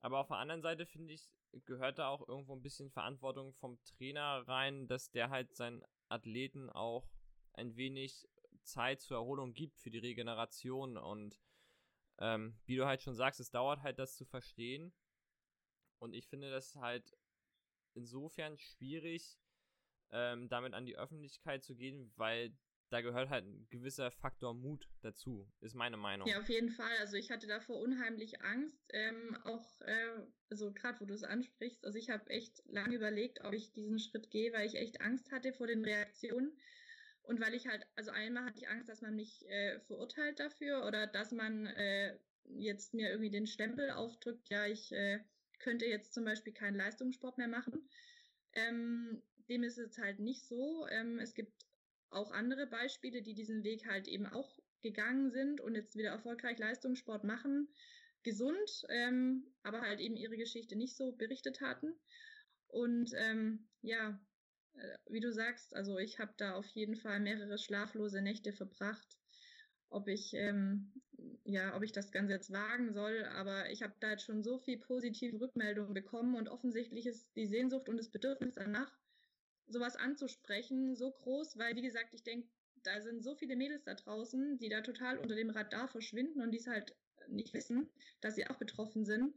Aber auf der anderen Seite finde ich, gehört da auch irgendwo ein bisschen Verantwortung vom Trainer rein, dass der halt seinen Athleten auch ein wenig Zeit zur Erholung gibt für die Regeneration. Und ähm, wie du halt schon sagst, es dauert halt das zu verstehen. Und ich finde das halt insofern schwierig, ähm, damit an die Öffentlichkeit zu gehen, weil da gehört halt ein gewisser Faktor Mut dazu, ist meine Meinung. Ja, auf jeden Fall. Also ich hatte davor unheimlich Angst, ähm, auch, äh, also gerade wo du es ansprichst, also ich habe echt lange überlegt, ob ich diesen Schritt gehe, weil ich echt Angst hatte vor den Reaktionen. Und weil ich halt, also einmal hatte ich Angst, dass man mich äh, verurteilt dafür oder dass man äh, jetzt mir irgendwie den Stempel aufdrückt, ja, ich äh, könnte jetzt zum Beispiel keinen Leistungssport mehr machen. Ähm, dem ist es halt nicht so. Ähm, es gibt auch andere Beispiele, die diesen Weg halt eben auch gegangen sind und jetzt wieder erfolgreich Leistungssport machen, gesund, ähm, aber halt eben ihre Geschichte nicht so berichtet hatten. Und ähm, ja, wie du sagst, also ich habe da auf jeden Fall mehrere schlaflose Nächte verbracht, ob ich ähm, ja, ob ich das Ganze jetzt wagen soll, aber ich habe da jetzt schon so viel positive Rückmeldungen bekommen und offensichtlich ist die Sehnsucht und das Bedürfnis danach, sowas anzusprechen, so groß, weil wie gesagt, ich denke, da sind so viele Mädels da draußen, die da total unter dem Radar verschwinden und die es halt nicht wissen, dass sie auch betroffen sind,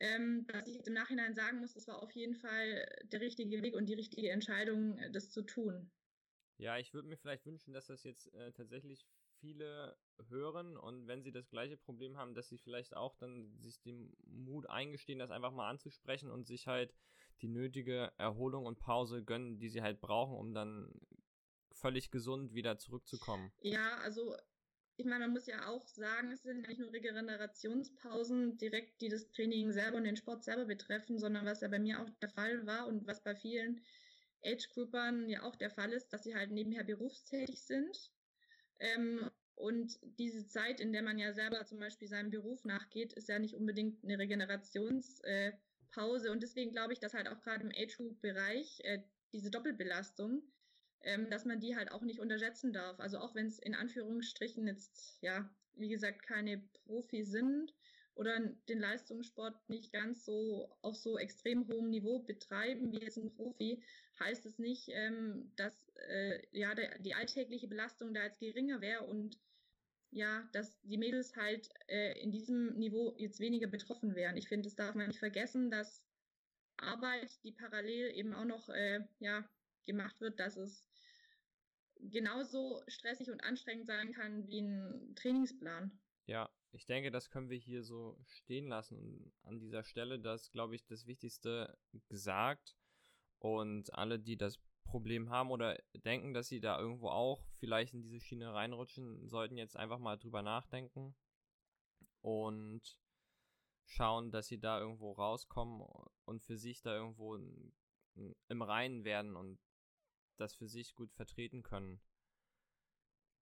ähm, dass ich jetzt im Nachhinein sagen muss, das war auf jeden Fall der richtige Weg und die richtige Entscheidung, das zu tun. Ja, ich würde mir vielleicht wünschen, dass das jetzt äh, tatsächlich viele hören und wenn sie das gleiche Problem haben, dass sie vielleicht auch dann sich den Mut eingestehen, das einfach mal anzusprechen und sich halt die nötige Erholung und Pause gönnen, die sie halt brauchen, um dann völlig gesund wieder zurückzukommen. Ja, also ich meine, man muss ja auch sagen, es sind nicht nur Regenerationspausen direkt, die das Training selber und den Sport selber betreffen, sondern was ja bei mir auch der Fall war und was bei vielen Age-Groupern ja auch der Fall ist, dass sie halt nebenher berufstätig sind ähm, und diese Zeit, in der man ja selber zum Beispiel seinem Beruf nachgeht, ist ja nicht unbedingt eine Regenerationspause. Äh, und deswegen glaube ich, dass halt auch gerade im Age-Group-Bereich äh, diese Doppelbelastung, ähm, dass man die halt auch nicht unterschätzen darf. Also auch wenn es in Anführungsstrichen jetzt, ja, wie gesagt, keine Profi sind oder den Leistungssport nicht ganz so auf so extrem hohem Niveau betreiben wie jetzt ein Profi, heißt es nicht, ähm, dass äh, ja der, die alltägliche Belastung da jetzt geringer wäre und ja, dass die Mädels halt äh, in diesem Niveau jetzt weniger betroffen wären. Ich finde, das darf man nicht vergessen, dass Arbeit, die parallel eben auch noch äh, ja, gemacht wird, dass es genauso stressig und anstrengend sein kann wie ein Trainingsplan. Ja, ich denke, das können wir hier so stehen lassen. Und an dieser Stelle, das glaube ich, das Wichtigste gesagt. Und alle, die das Problem haben oder denken, dass sie da irgendwo auch vielleicht in diese Schiene reinrutschen, sollten jetzt einfach mal drüber nachdenken und schauen, dass sie da irgendwo rauskommen und für sich da irgendwo im Reinen werden und das für sich gut vertreten können.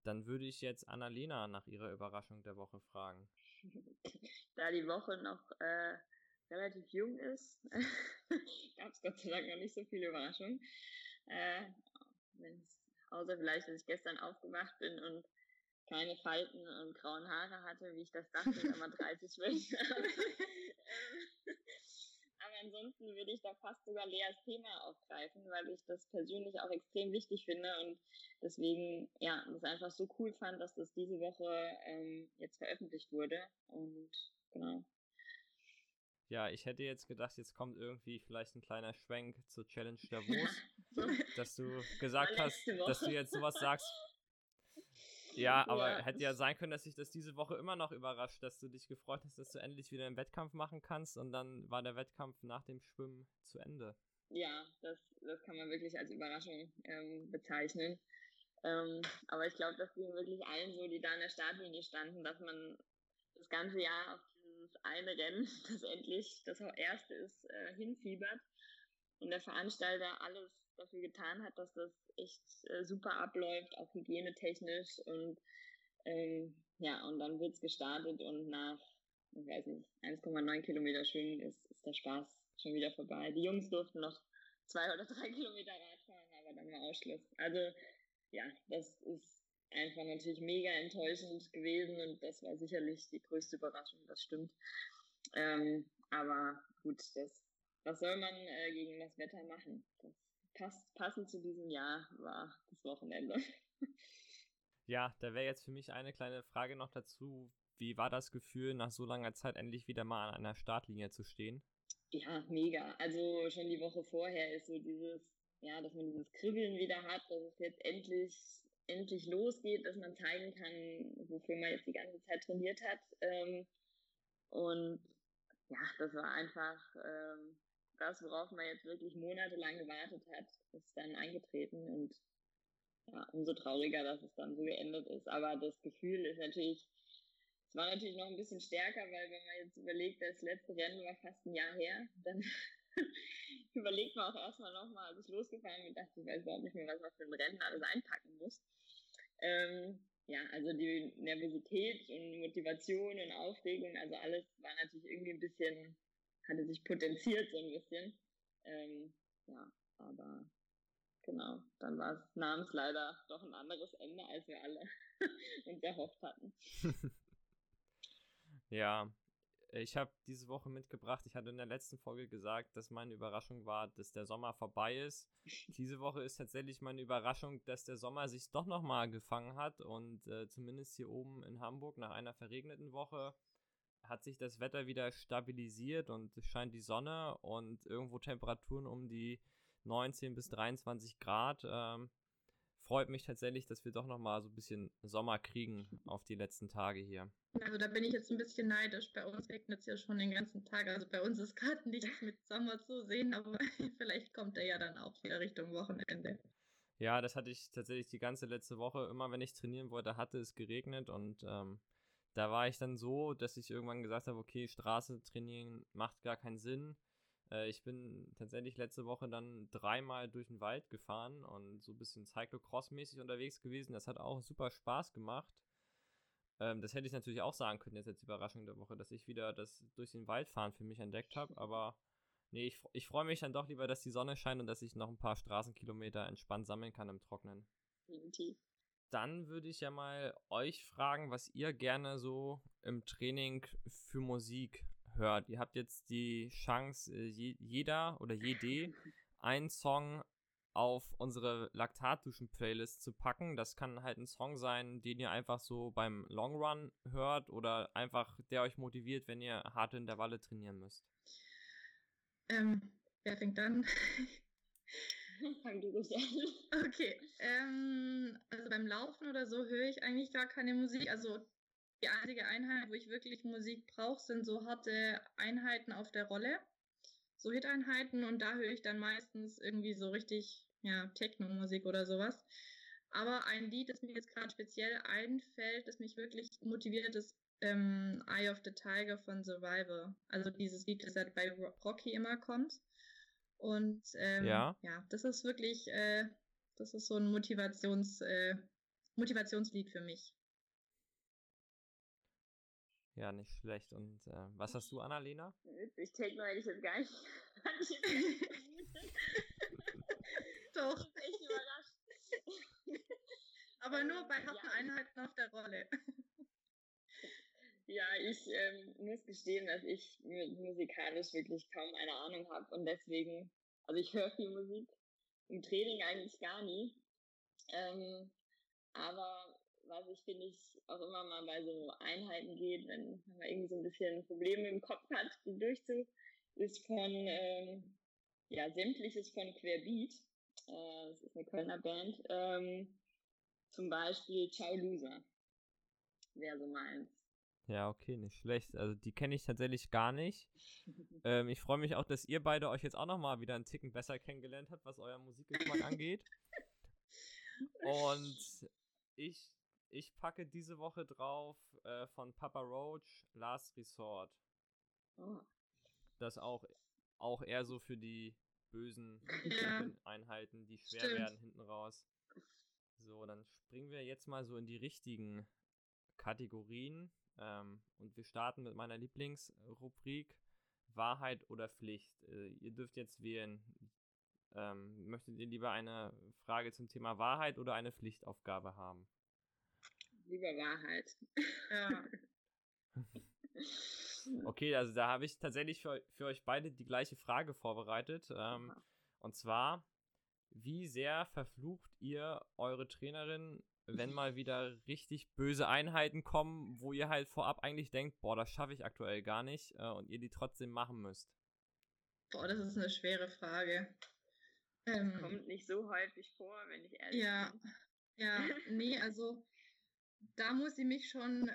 Dann würde ich jetzt Annalena nach ihrer Überraschung der Woche fragen. Da die Woche noch äh, relativ jung ist, gab es Gott sei Dank noch nicht so viele Überraschungen. Äh, außer vielleicht, dass ich gestern aufgewacht bin und keine Falten und grauen Haare hatte, wie ich das dachte, wenn man 30 wird. Ansonsten würde ich da fast sogar Leas Thema aufgreifen, weil ich das persönlich auch extrem wichtig finde und deswegen, ja, das einfach so cool fand, dass das diese Woche ähm, jetzt veröffentlicht wurde. Und genau, Ja, ich hätte jetzt gedacht, jetzt kommt irgendwie vielleicht ein kleiner Schwenk zur Challenge Davos, dass du gesagt hast, dass du jetzt sowas sagst. Ja, aber ja. hätte ja sein können, dass sich das diese Woche immer noch überrascht, dass du dich gefreut hast, dass du endlich wieder einen Wettkampf machen kannst und dann war der Wettkampf nach dem Schwimmen zu Ende. Ja, das, das kann man wirklich als Überraschung ähm, bezeichnen. Ähm, aber ich glaube, das ging wirklich allen so, die da an der Startlinie standen, dass man das ganze Jahr auf dieses eine Rennen, das endlich das erste ist, äh, hinfiebert. Und der Veranstalter alles dafür getan hat, dass das echt äh, super abläuft, auch hygienetechnisch. Und ähm, ja, und dann wird's gestartet und nach, ich weiß nicht, 1,9 Kilometer Schwimmen ist, ist der Spaß schon wieder vorbei. Die Jungs durften noch zwei oder drei Kilometer Rad fahren, aber dann war Ausschluss. Also ja, das ist einfach natürlich mega enttäuschend gewesen und das war sicherlich die größte Überraschung, das stimmt. Ähm, aber gut, das, was soll man äh, gegen das Wetter machen? Das passend zu diesem Jahr war das Wochenende. Ja, da wäre jetzt für mich eine kleine Frage noch dazu. Wie war das Gefühl, nach so langer Zeit endlich wieder mal an einer Startlinie zu stehen? Ja, mega. Also schon die Woche vorher ist so dieses, ja, dass man dieses Kribbeln wieder hat, dass es jetzt endlich, endlich losgeht, dass man zeigen kann, wofür man jetzt die ganze Zeit trainiert hat. Ähm, und ja, das war einfach ähm, das, worauf man jetzt wirklich monatelang gewartet hat, ist dann eingetreten und ja, umso trauriger, dass es dann so geendet ist. Aber das Gefühl ist natürlich, es war natürlich noch ein bisschen stärker, weil wenn man jetzt überlegt, das letzte Rennen war fast ein Jahr her, dann überlegt man auch erstmal nochmal, als ich losgefahren bin, dachte ich, weiß überhaupt nicht mehr, was man für ein Rennen alles einpacken muss. Ähm, ja, also die Nervosität und Motivation und Aufregung, also alles war natürlich irgendwie ein bisschen, hatte sich potenziert so ein bisschen. Ähm, ja, aber genau, dann war es, nahm es leider doch ein anderes Ende, als wir alle uns erhofft hatten. ja, ich habe diese Woche mitgebracht, ich hatte in der letzten Folge gesagt, dass meine Überraschung war, dass der Sommer vorbei ist. Diese Woche ist tatsächlich meine Überraschung, dass der Sommer sich doch nochmal gefangen hat und äh, zumindest hier oben in Hamburg nach einer verregneten Woche hat sich das Wetter wieder stabilisiert und es scheint die Sonne und irgendwo Temperaturen um die 19 bis 23 Grad. Ähm, freut mich tatsächlich, dass wir doch nochmal so ein bisschen Sommer kriegen auf die letzten Tage hier. Also da bin ich jetzt ein bisschen neidisch. Bei uns regnet es ja schon den ganzen Tag. Also bei uns ist gerade nichts mit Sommer zu sehen, aber vielleicht kommt er ja dann auch wieder Richtung Wochenende. Ja, das hatte ich tatsächlich die ganze letzte Woche. Immer wenn ich trainieren wollte, hatte es geregnet und ähm, da war ich dann so, dass ich irgendwann gesagt habe, okay, Straße trainieren macht gar keinen Sinn. Äh, ich bin tatsächlich letzte Woche dann dreimal durch den Wald gefahren und so ein bisschen Cyclocross-mäßig unterwegs gewesen. Das hat auch super Spaß gemacht. Ähm, das hätte ich natürlich auch sagen können, jetzt als Überraschung der Woche, dass ich wieder das durch den Wald fahren für mich entdeckt habe. Aber nee, ich, ich freue mich dann doch lieber, dass die Sonne scheint und dass ich noch ein paar Straßenkilometer entspannt sammeln kann im Trocknen. Definitiv. Dann würde ich ja mal euch fragen, was ihr gerne so im Training für Musik hört. Ihr habt jetzt die Chance, äh, jeder oder jede einen Song auf unsere Laktatduschen-Playlist zu packen. Das kann halt ein Song sein, den ihr einfach so beim Long Run hört oder einfach der euch motiviert, wenn ihr harte Intervalle trainieren müsst. Ähm, wer fängt an? Fang du ruhig an. Okay. Ähm, also beim Laufen oder so höre ich eigentlich gar keine Musik. Also die einzige Einheit, wo ich wirklich Musik brauche, sind so harte Einheiten auf der Rolle. So Hit-Einheiten und da höre ich dann meistens irgendwie so richtig, ja, Techno-Musik oder sowas. Aber ein Lied, das mir jetzt gerade speziell einfällt, das mich wirklich motiviert, ist ähm, Eye of the Tiger von Survivor. Also dieses Lied, das halt bei Rocky immer kommt. Und ähm, ja. ja, das ist wirklich, äh, das ist so ein Motivations, äh, Motivationslied für mich. Ja, nicht schlecht. Und äh, was hast du, Annalena? Ich Techno hätte ich jetzt gar nicht. Doch. Ich bin echt überrascht. Aber nur bei harten ja. Einheiten auf der Rolle. Ja, ich ähm, muss gestehen, dass ich musikalisch wirklich kaum eine Ahnung habe und deswegen, also ich höre viel Musik, im Training eigentlich gar nie. Ähm, aber was ich finde ich auch immer mal bei so Einheiten geht, wenn man irgendwie so ein bisschen Probleme im Kopf hat, die durchzu, ist von, ähm, ja, sämtliches von Querbeat. Äh, das ist eine Kölner Band. Ähm, zum Beispiel Ciao Loser. Wäre so meins. Ja, okay, nicht schlecht. Also die kenne ich tatsächlich gar nicht. ähm, ich freue mich auch, dass ihr beide euch jetzt auch nochmal wieder einen Ticken besser kennengelernt habt, was euer Musikgeschmack angeht. Und ich, ich packe diese Woche drauf äh, von Papa Roach Last Resort. Oh. Das auch, auch eher so für die bösen Ja. Einheiten, die schwer Stimmt. werden hinten raus. So, dann springen wir jetzt mal so in die richtigen Kategorien. Ähm, und wir starten mit meiner Lieblingsrubrik Wahrheit oder Pflicht. Äh, ihr dürft jetzt wählen. Ähm, möchtet ihr lieber eine Frage zum Thema Wahrheit oder eine Pflichtaufgabe haben? Lieber Wahrheit. Ja. Okay, also da habe ich tatsächlich für, für euch beide die gleiche Frage vorbereitet. Ähm, und zwar, wie sehr verflucht ihr eure Trainerin, wenn mal wieder richtig böse Einheiten kommen, wo ihr halt vorab eigentlich denkt, boah, das schaffe ich aktuell gar nicht äh, und ihr die trotzdem machen müsst? Boah, das ist eine schwere Frage. Ähm, Kommt nicht so häufig vor, wenn ich ehrlich Ja, bin. ja, nee, also da muss sie mich schon,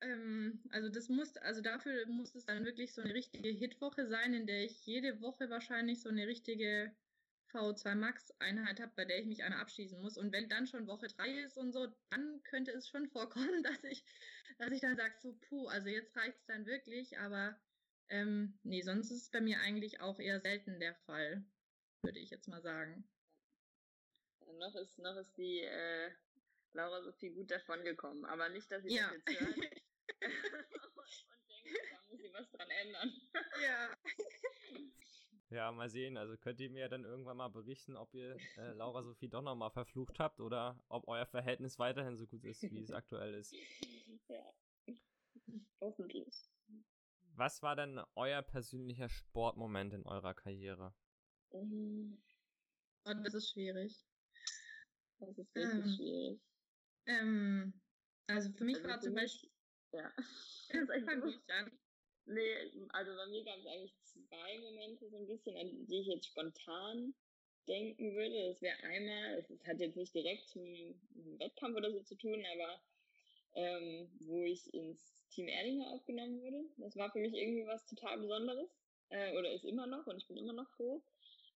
ähm, also das muss, also dafür muss es dann wirklich so eine richtige Hitwoche sein, in der ich jede Woche wahrscheinlich so eine richtige VO2 Max Einheit habe, bei der ich mich einer abschießen muss. Und wenn dann schon Woche drei ist und so, dann könnte es schon vorkommen, dass ich, dass ich dann sage, so puh, also jetzt reicht's dann wirklich, aber ähm, nee, sonst ist es bei mir eigentlich auch eher selten der Fall, würde ich jetzt mal sagen. Noch ist, noch ist die äh, Laura Sophie gut davon gekommen. Aber nicht, dass sie Ja. das jetzt hört und denkt, da muss sie was dran ändern. ja. Ja, mal sehen. Also könnt ihr mir dann irgendwann mal berichten, ob ihr äh, Laura Sophie doch nochmal verflucht habt oder ob euer Verhältnis weiterhin so gut ist, wie es aktuell ist. ja. Hoffentlich. Was war denn euer persönlicher Sportmoment in eurer Karriere? Und das ist schwierig. Das ist wirklich Ähm, schwierig. Ähm, also für mich Also war zum Beispiel. Ja. Das ist Fang ruhig an. Nee, also bei mir gab es eigentlich zwei Momente so ein bisschen, an die ich jetzt spontan denken würde. Das wäre einmal, es hat jetzt nicht direkt zum Wettkampf oder so zu tun, aber ähm, wo ich ins Team Erdinger aufgenommen wurde. Das war für mich irgendwie was total Besonderes. Äh, oder ist immer noch und ich bin immer noch froh.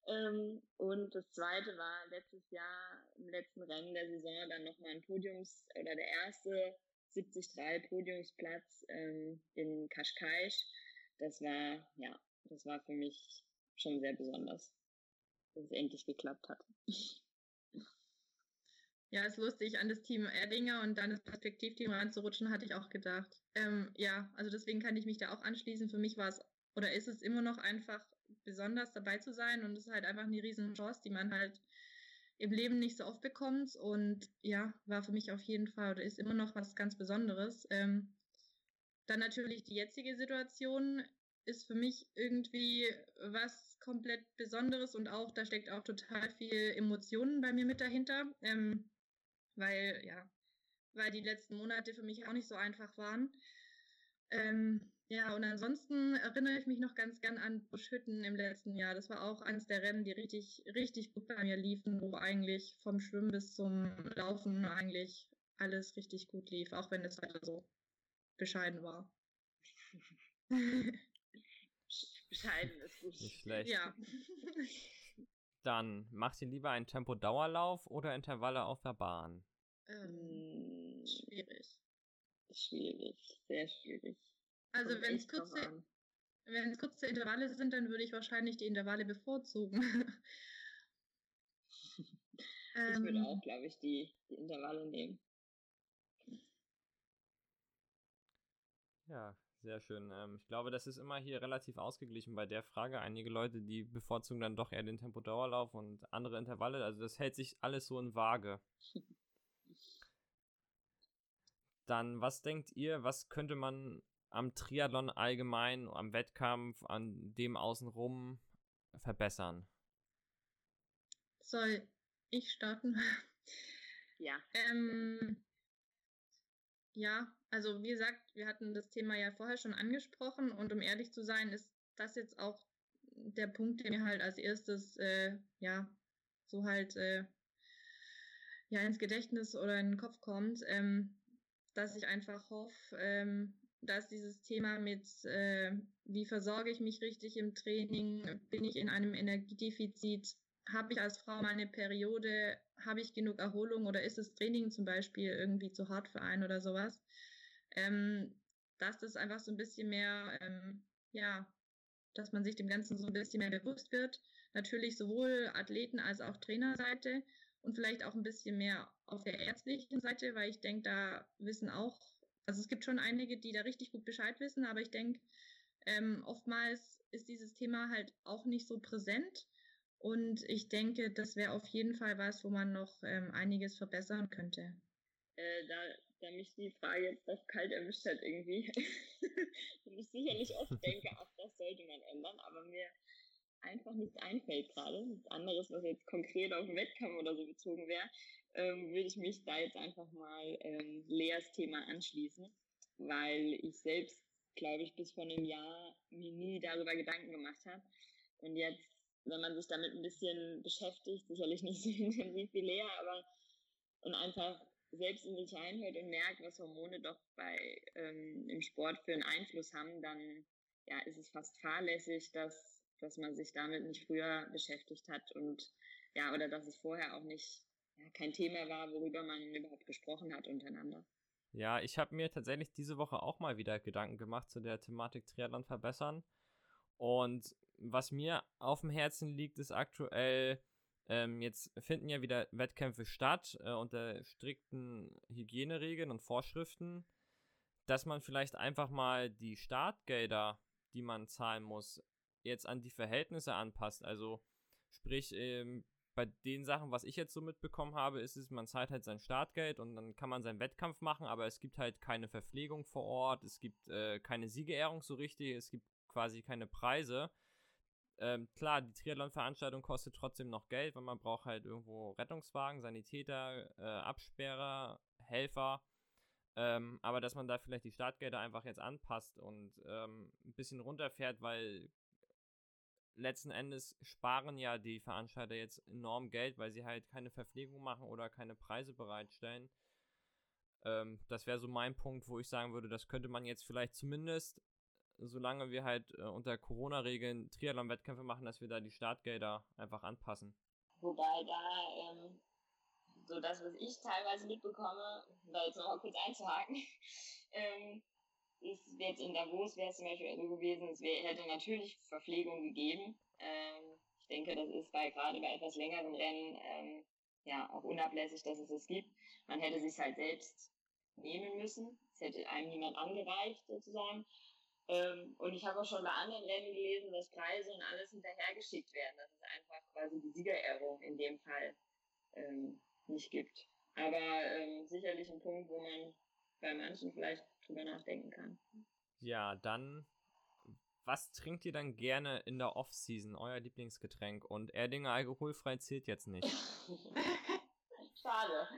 Ähm, und das zweite war letztes Jahr im letzten Rennen der Saison dann nochmal ein Podiums- oder der erste 73 Podiumsplatz ähm, in Kaschkaisch. Das war, ja, das war für mich schon sehr besonders, dass es endlich geklappt hat. Ja, ist lustig, an das Team Erdinger und dann das Perspektivteam reinzurutschen, hatte ich auch gedacht. Ähm, ja, also deswegen kann ich mich da auch anschließen. Für mich war es oder ist es immer noch einfach besonders dabei zu sein und es ist halt einfach eine riesen Chance, die man halt im Leben nicht so oft bekommt und ja, war für mich auf jeden Fall oder ist immer noch was ganz Besonderes. Ähm, dann natürlich die jetzige Situation ist für mich irgendwie was komplett Besonderes und auch, da steckt auch total viel Emotionen bei mir mit dahinter, ähm, weil, ja, weil die letzten Monate für mich auch nicht so einfach waren. Ähm, ja, und ansonsten erinnere ich mich noch ganz gern an Buschhütten im letzten Jahr. Das war auch eines der Rennen, die richtig, richtig gut bei mir liefen, wo eigentlich vom Schwimmen bis zum Laufen eigentlich alles richtig gut lief, auch wenn es halt so bescheiden war. Bescheiden ist gut. Nicht schlecht. ja. Dann macht ihr lieber einen Tempo-Dauerlauf oder Intervalle auf der Bahn? ähm, Hm, schwierig. schwierig, sehr schwierig. Also wenn es kurze, an. wenn es kurze Intervalle sind, dann würde ich wahrscheinlich die Intervalle bevorzugen. Ich würde Ähm, auch, glaube ich, die, die Intervalle nehmen. Ja, sehr schön. Ähm, ich glaube, das ist immer hier relativ ausgeglichen bei der Frage. Einige Leute, die bevorzugen dann doch eher den Tempo-Dauerlauf und andere Intervalle. Also das hält sich alles so in Waage. Dann, was denkt ihr, was könnte man am Triathlon allgemein, am Wettkampf, an dem außenrum verbessern? Soll ich starten? Ja. ähm, ja, also wie gesagt, wir hatten das Thema ja vorher schon angesprochen und um ehrlich zu sein, ist das jetzt auch der Punkt, der mir halt als erstes, äh, ja, so halt, äh, ja, ins Gedächtnis oder in den Kopf kommt, ähm, dass ich einfach hoffe, ähm, dass dieses Thema mit, äh, wie versorge ich mich richtig im Training, bin ich in einem Energiedefizit, habe ich als Frau meine Periode, habe ich genug Erholung oder ist das Training zum Beispiel irgendwie zu hart für einen oder sowas, ähm, dass das einfach so ein bisschen mehr, ähm, ja, dass man sich dem Ganzen so ein bisschen mehr bewusst wird. Natürlich sowohl Athleten als auch Trainerseite und vielleicht auch ein bisschen mehr auf der ärztlichen Seite, weil ich denke, da wissen auch, also es gibt schon einige, die da richtig gut Bescheid wissen, aber ich denke, ähm, oftmals ist dieses Thema halt auch nicht so präsent. Und ich denke, das wäre auf jeden Fall was, wo man noch ähm, einiges verbessern könnte. Äh, da, da mich die Frage jetzt doch kalt erwischt hat irgendwie, und ich sicherlich oft denke, ach, das sollte man ändern, aber mir einfach nichts einfällt gerade, nichts anderes, was jetzt konkret auf den Wettkampf oder so bezogen wäre, ähm, würde ich mich da jetzt einfach mal ähm, Leas Thema anschließen, weil ich selbst, glaube ich, bis vor einem Jahr mir nie darüber Gedanken gemacht habe. Und jetzt, wenn man sich damit ein bisschen beschäftigt, sicherlich nicht so intensiv wie Lea, aber und einfach selbst in sich einhört und merkt, was Hormone doch bei ähm, im Sport für einen Einfluss haben, dann ja, ist es fast fahrlässig, dass, dass man sich damit nicht früher beschäftigt hat und ja, oder dass es vorher auch nicht ja, kein Thema war, worüber man überhaupt gesprochen hat untereinander. Ja, ich habe mir tatsächlich diese Woche auch mal wieder Gedanken gemacht zu der Thematik Triathlon verbessern. Und was mir auf dem Herzen liegt, ist aktuell ähm, jetzt finden ja wieder Wettkämpfe statt äh, unter strikten Hygieneregeln und Vorschriften, dass man vielleicht einfach mal die Startgelder, die man zahlen muss, jetzt an die Verhältnisse anpasst. Also sprich, ähm, bei den Sachen, was ich jetzt so mitbekommen habe, ist es, man zahlt halt sein Startgeld und dann kann man seinen Wettkampf machen, aber es gibt halt keine Verpflegung vor Ort, es gibt äh, keine Siegerehrung so richtig, es gibt quasi keine Preise. Ähm, klar, die Triathlon-Veranstaltung kostet trotzdem noch Geld, weil man braucht halt irgendwo Rettungswagen, Sanitäter, äh, Absperrer, Helfer. Ähm, aber dass man da vielleicht die Startgelder einfach jetzt anpasst und ähm, ein bisschen runterfährt, weil letzten Endes sparen ja die Veranstalter jetzt enorm Geld, weil sie halt keine Verpflegung machen oder keine Preise bereitstellen. Ähm, das wäre so mein Punkt, wo ich sagen würde, das könnte man jetzt vielleicht zumindest solange wir halt äh, unter Corona-Regeln Triathlon-Wettkämpfe machen, dass wir da die Startgelder einfach anpassen. Wobei da ähm, so das, was ich teilweise mitbekomme, da jetzt nochmal kurz einzuhaken, ähm, ist jetzt in Davos wäre es zum Beispiel so gewesen, es wär, hätte natürlich Verpflegung gegeben. Ähm, ich denke, das ist bei gerade bei etwas längeren Rennen ähm, ja auch unablässig, dass es es gibt. Man hätte sich halt selbst nehmen müssen. Es hätte einem niemand angereicht sozusagen. Ähm, und ich habe auch schon bei anderen Rennen gelesen, dass Preise und alles hinterhergeschickt werden, dass es einfach quasi die Siegerehrung in dem Fall ähm, nicht gibt. Aber ähm, sicherlich ein Punkt, wo man bei manchen vielleicht drüber nachdenken kann. Ja, dann, was trinkt ihr dann gerne in der Off-Season, euer Lieblingsgetränk? Und Erdinger alkoholfrei zählt jetzt nicht. Schade.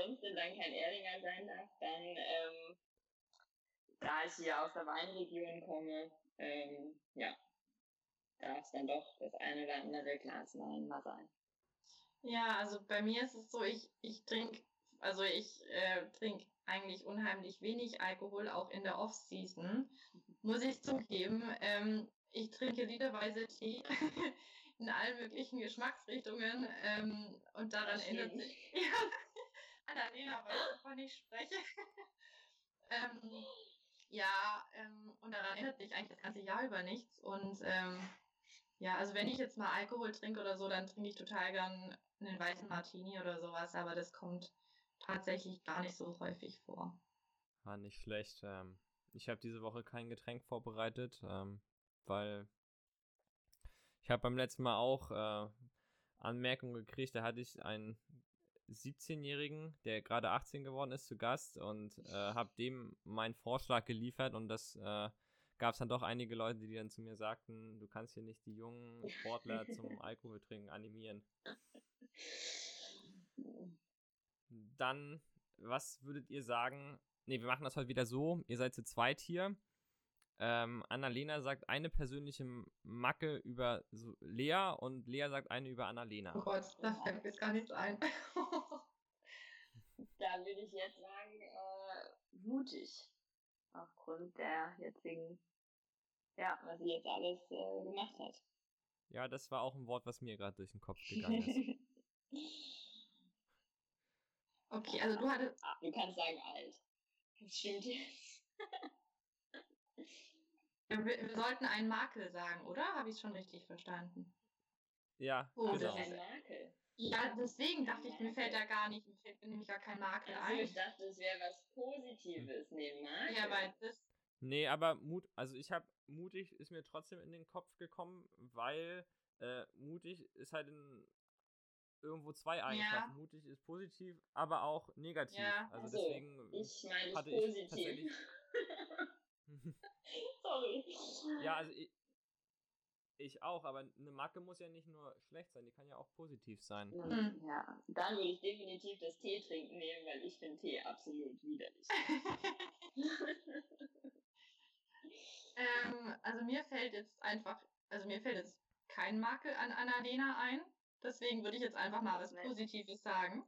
Wenn es denn dann kein Erdinger sein darf, dann, ähm, da ich hier aus der Weinregion komme, ähm, ja, darf es dann doch das eine oder andere Glas Wein mal sein. Ja, also bei mir ist es so, ich, ich trinke, also ich äh, trinke eigentlich unheimlich wenig Alkohol, auch in der Off-Season, muss ich zugeben. Ähm, ich trinke liederweise Tee in allen möglichen Geschmacksrichtungen ähm, und daran erinnert sich. Ja, Annalena weiß, wovon ich spreche. ähm, ja, ähm, und daran erinnert sich eigentlich das ganze Jahr über nichts. Und ähm, ja, also wenn ich jetzt mal Alkohol trinke oder so, dann trinke ich total gern einen weißen Martini oder sowas, aber das kommt tatsächlich gar nicht so häufig vor. War nicht schlecht. Ähm, ich habe diese Woche kein Getränk vorbereitet, ähm, weil ich habe beim letzten Mal auch äh, Anmerkungen gekriegt, da hatte ich ein 17-Jährigen, der gerade 18 geworden ist, zu Gast und äh, habe dem meinen Vorschlag geliefert und das äh, gab es dann doch einige Leute, die dann zu mir sagten, du kannst hier nicht die jungen Sportler zum Alkoholtrinken animieren. dann, was würdet ihr sagen? Ne, wir machen das heute wieder so. Ihr seid zu zweit hier. Ähm, Annalena sagt eine persönliche Macke über so Lea und Lea sagt eine über Annalena. Oh Gott, da fällt mir gar nichts ein. da würde ich jetzt sagen, äh, mutig. Aufgrund der jetzigen, ja, was sie jetzt alles äh, gemacht hat. Ja, das war auch ein Wort, was mir gerade durch den Kopf gegangen ist. okay, also du hattest. Ah, du kannst sagen alt. Das stimmt jetzt. wir, wir, sollten einen Makel sagen, oder? Habe ich es schon richtig verstanden? Ja. Oh, genau. das ist ein Makel. Ja, deswegen dachte ich, mir fällt da gar nicht, mir fällt nämlich gar kein Makel also, ein. Ich dachte, es wäre was Positives neben Makel. Ja, weil das. Nee, aber Mut, also ich habe mutig ist mir trotzdem in den Kopf gekommen, weil äh, mutig ist halt in irgendwo zwei Eigenschaften. Ja. Mutig ist positiv, aber auch negativ. Ja. Also, also deswegen ich meine hatte positiv. Ich Sorry. Ja, also ich, ich auch, aber eine Macke muss ja nicht nur schlecht sein, die kann ja auch positiv sein. Mhm. Ja, dann würde ich definitiv das Tee trinken nehmen, weil ich finde Tee absolut widerlich. ähm, also mir fällt jetzt einfach, also mir fällt jetzt kein Makel an Annalena ein. Deswegen würde ich jetzt einfach mal was Positives sagen.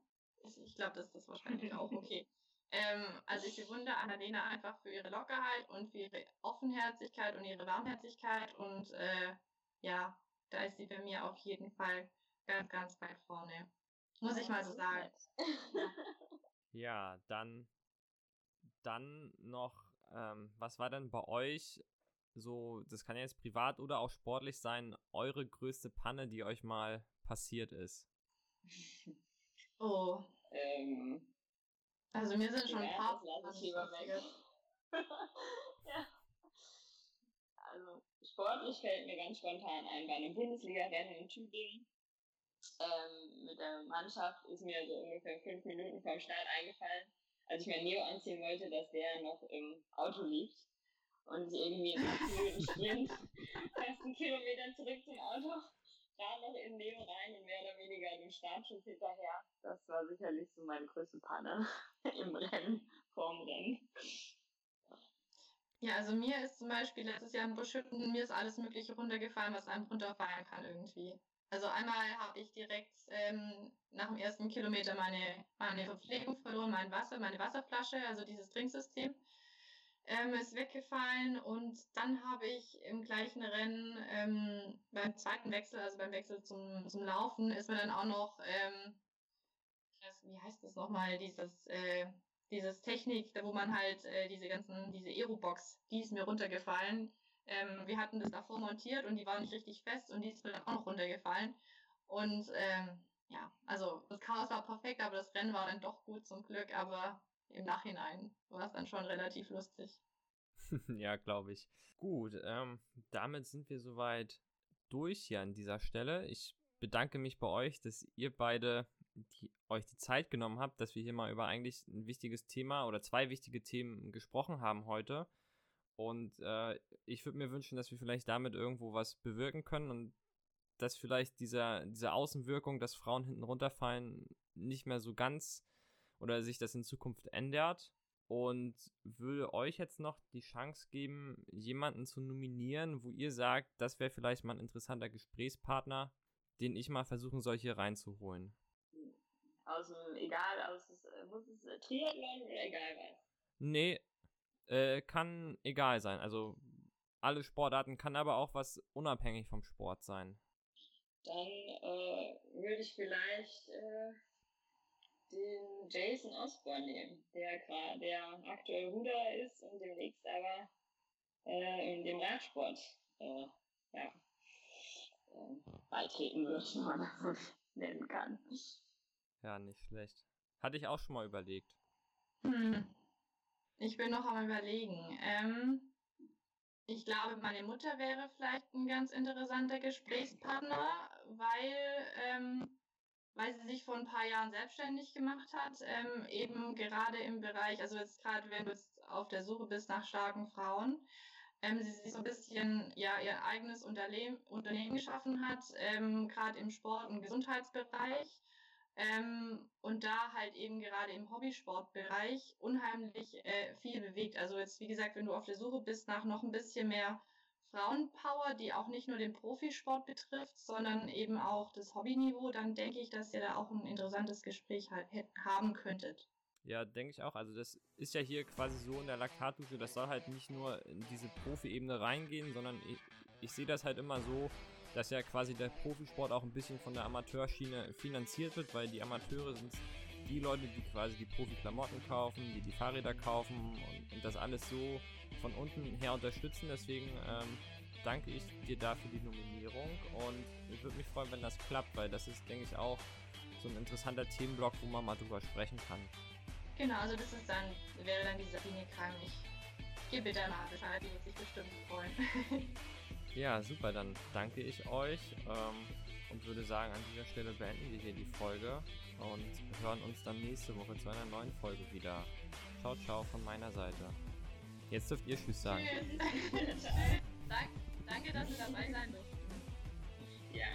Ich glaube, das ist wahrscheinlich auch okay. Ähm, also ich bewundere Annalena einfach für ihre Lockerheit und für ihre Offenherzigkeit und ihre Warmherzigkeit und äh, ja, da ist sie bei mir auf jeden Fall ganz, ganz weit vorne. Muss ich mal so sagen. Ja, dann, dann noch, ähm, was war denn bei euch so, das kann ja jetzt privat oder auch sportlich sein, eure größte Panne, die euch mal passiert ist? Oh. Ähm, also mir sind schon ein paar passiert. ja. Also sportlich fällt mir ganz spontan ein, bei einem Bundesliga-Rennen in Tübingen. Ähm, mit der Mannschaft ist mir so ungefähr fünf Minuten vom Start eingefallen, als ich mein Neo anziehen wollte, dass der noch im Auto liegt und ich irgendwie in acht Minuten Sprint ersten Kilometer zurück zum Auto, gerade noch in Neo rein und mehr oder weniger den Startschuss hinterher. Das war sicherlich so meine größte Panne im Rennen, vorm Rennen. Ja, also mir ist zum Beispiel letztes Jahr in Buschütten, mir ist alles Mögliche runtergefallen, was einem runterfallen kann irgendwie. Also einmal habe ich direkt ähm, nach dem ersten Kilometer meine, meine Verpflegung verloren, mein Wasser, meine Wasserflasche, also dieses Trinksystem ähm, ist weggefallen und dann habe ich im gleichen Rennen ähm, beim zweiten Wechsel, also beim Wechsel zum, zum Laufen, ist mir dann auch noch, ähm, wie heißt das nochmal, dieses äh, dieses Technik, wo man halt äh, diese ganzen, diese Aerobox, die ist mir runtergefallen. Ähm, wir hatten das davor montiert und die war nicht richtig fest und die ist mir dann auch noch runtergefallen. Und ähm, ja, also das Chaos war perfekt, aber das Rennen war dann doch gut zum Glück, aber im Nachhinein war es dann schon relativ lustig. ja, glaube ich. Gut, ähm, damit sind wir soweit durch hier an dieser Stelle. Ich bedanke mich bei euch, dass ihr beide die, euch die Zeit genommen habt, dass wir hier mal über eigentlich ein wichtiges Thema oder zwei wichtige Themen gesprochen haben heute. Und äh, ich würde mir wünschen, dass wir vielleicht damit irgendwo was bewirken können und dass vielleicht dieser, diese Außenwirkung, dass Frauen hinten runterfallen, nicht mehr so ganz oder sich das in Zukunft ändert. Und würde euch jetzt noch die Chance geben, jemanden zu nominieren, wo ihr sagt, das wäre vielleicht mal ein interessanter Gesprächspartner, den ich mal versuchen soll, hier reinzuholen aus dem, egal, aus, muss es äh, Triathlon oder egal was? Nee, äh, kann egal sein. Also alle Sportarten, kann aber auch was unabhängig vom Sport sein. Dann äh, würde ich vielleicht äh, den Jason Osborne nehmen, der gerade der aktuell Ruder ist und demnächst aber äh, in dem Radsport äh, ja, äh, beitreten wird, wenn man das so nennen kann. Ja, nicht schlecht. Hatte ich auch schon mal überlegt. Hm. Ich bin noch am überlegen. Ähm, ich glaube, meine Mutter wäre vielleicht ein ganz interessanter Gesprächspartner, weil, ähm, weil sie sich vor ein paar Jahren selbstständig gemacht hat, ähm, eben gerade im Bereich, also jetzt gerade wenn du jetzt auf der Suche bist nach starken Frauen, ähm, sie sich so ein bisschen ja ihr eigenes Unternehmen, Unternehmen geschaffen hat, ähm, gerade im Sport- und Gesundheitsbereich Ähm, und da halt eben gerade im Hobbysportbereich unheimlich äh, viel bewegt. Also jetzt, wie gesagt, wenn du auf der Suche bist nach noch ein bisschen mehr Frauenpower, die auch nicht nur den Profisport betrifft, sondern eben auch das Hobbyniveau, dann denke ich, dass ihr da auch ein interessantes Gespräch haben könntet. Ja, denke ich auch. Also das ist ja hier quasi so in der Laktatdusche, das soll halt nicht nur in diese Profi-Ebene reingehen, sondern ich, ich sehe das halt immer so, dass ja quasi der Profisport auch ein bisschen von der Amateurschiene finanziert wird, weil die Amateure sind die Leute, die quasi die Profi-Klamotten kaufen, die die Fahrräder kaufen und, und, das alles so von unten her unterstützen. Deswegen ähm, danke ich dir dafür die Nominierung und ich würde mich freuen, wenn das klappt, weil das ist, denke ich, auch so ein interessanter Themenblock, wo man mal drüber sprechen kann. Genau, also das ist dann, wäre dann die Sabine Kram. Ich gebe dir mal Bescheid, die wird sich bestimmt freuen. ja, super, dann danke ich euch ähm, und würde sagen, an dieser Stelle beenden wir hier die Folge und hören uns dann nächste Woche zu einer neuen Folge wieder. Ciao, ciao von meiner Seite. Jetzt dürft ihr Tschüss sagen. Danke, dass du dabei sein durften. Ja.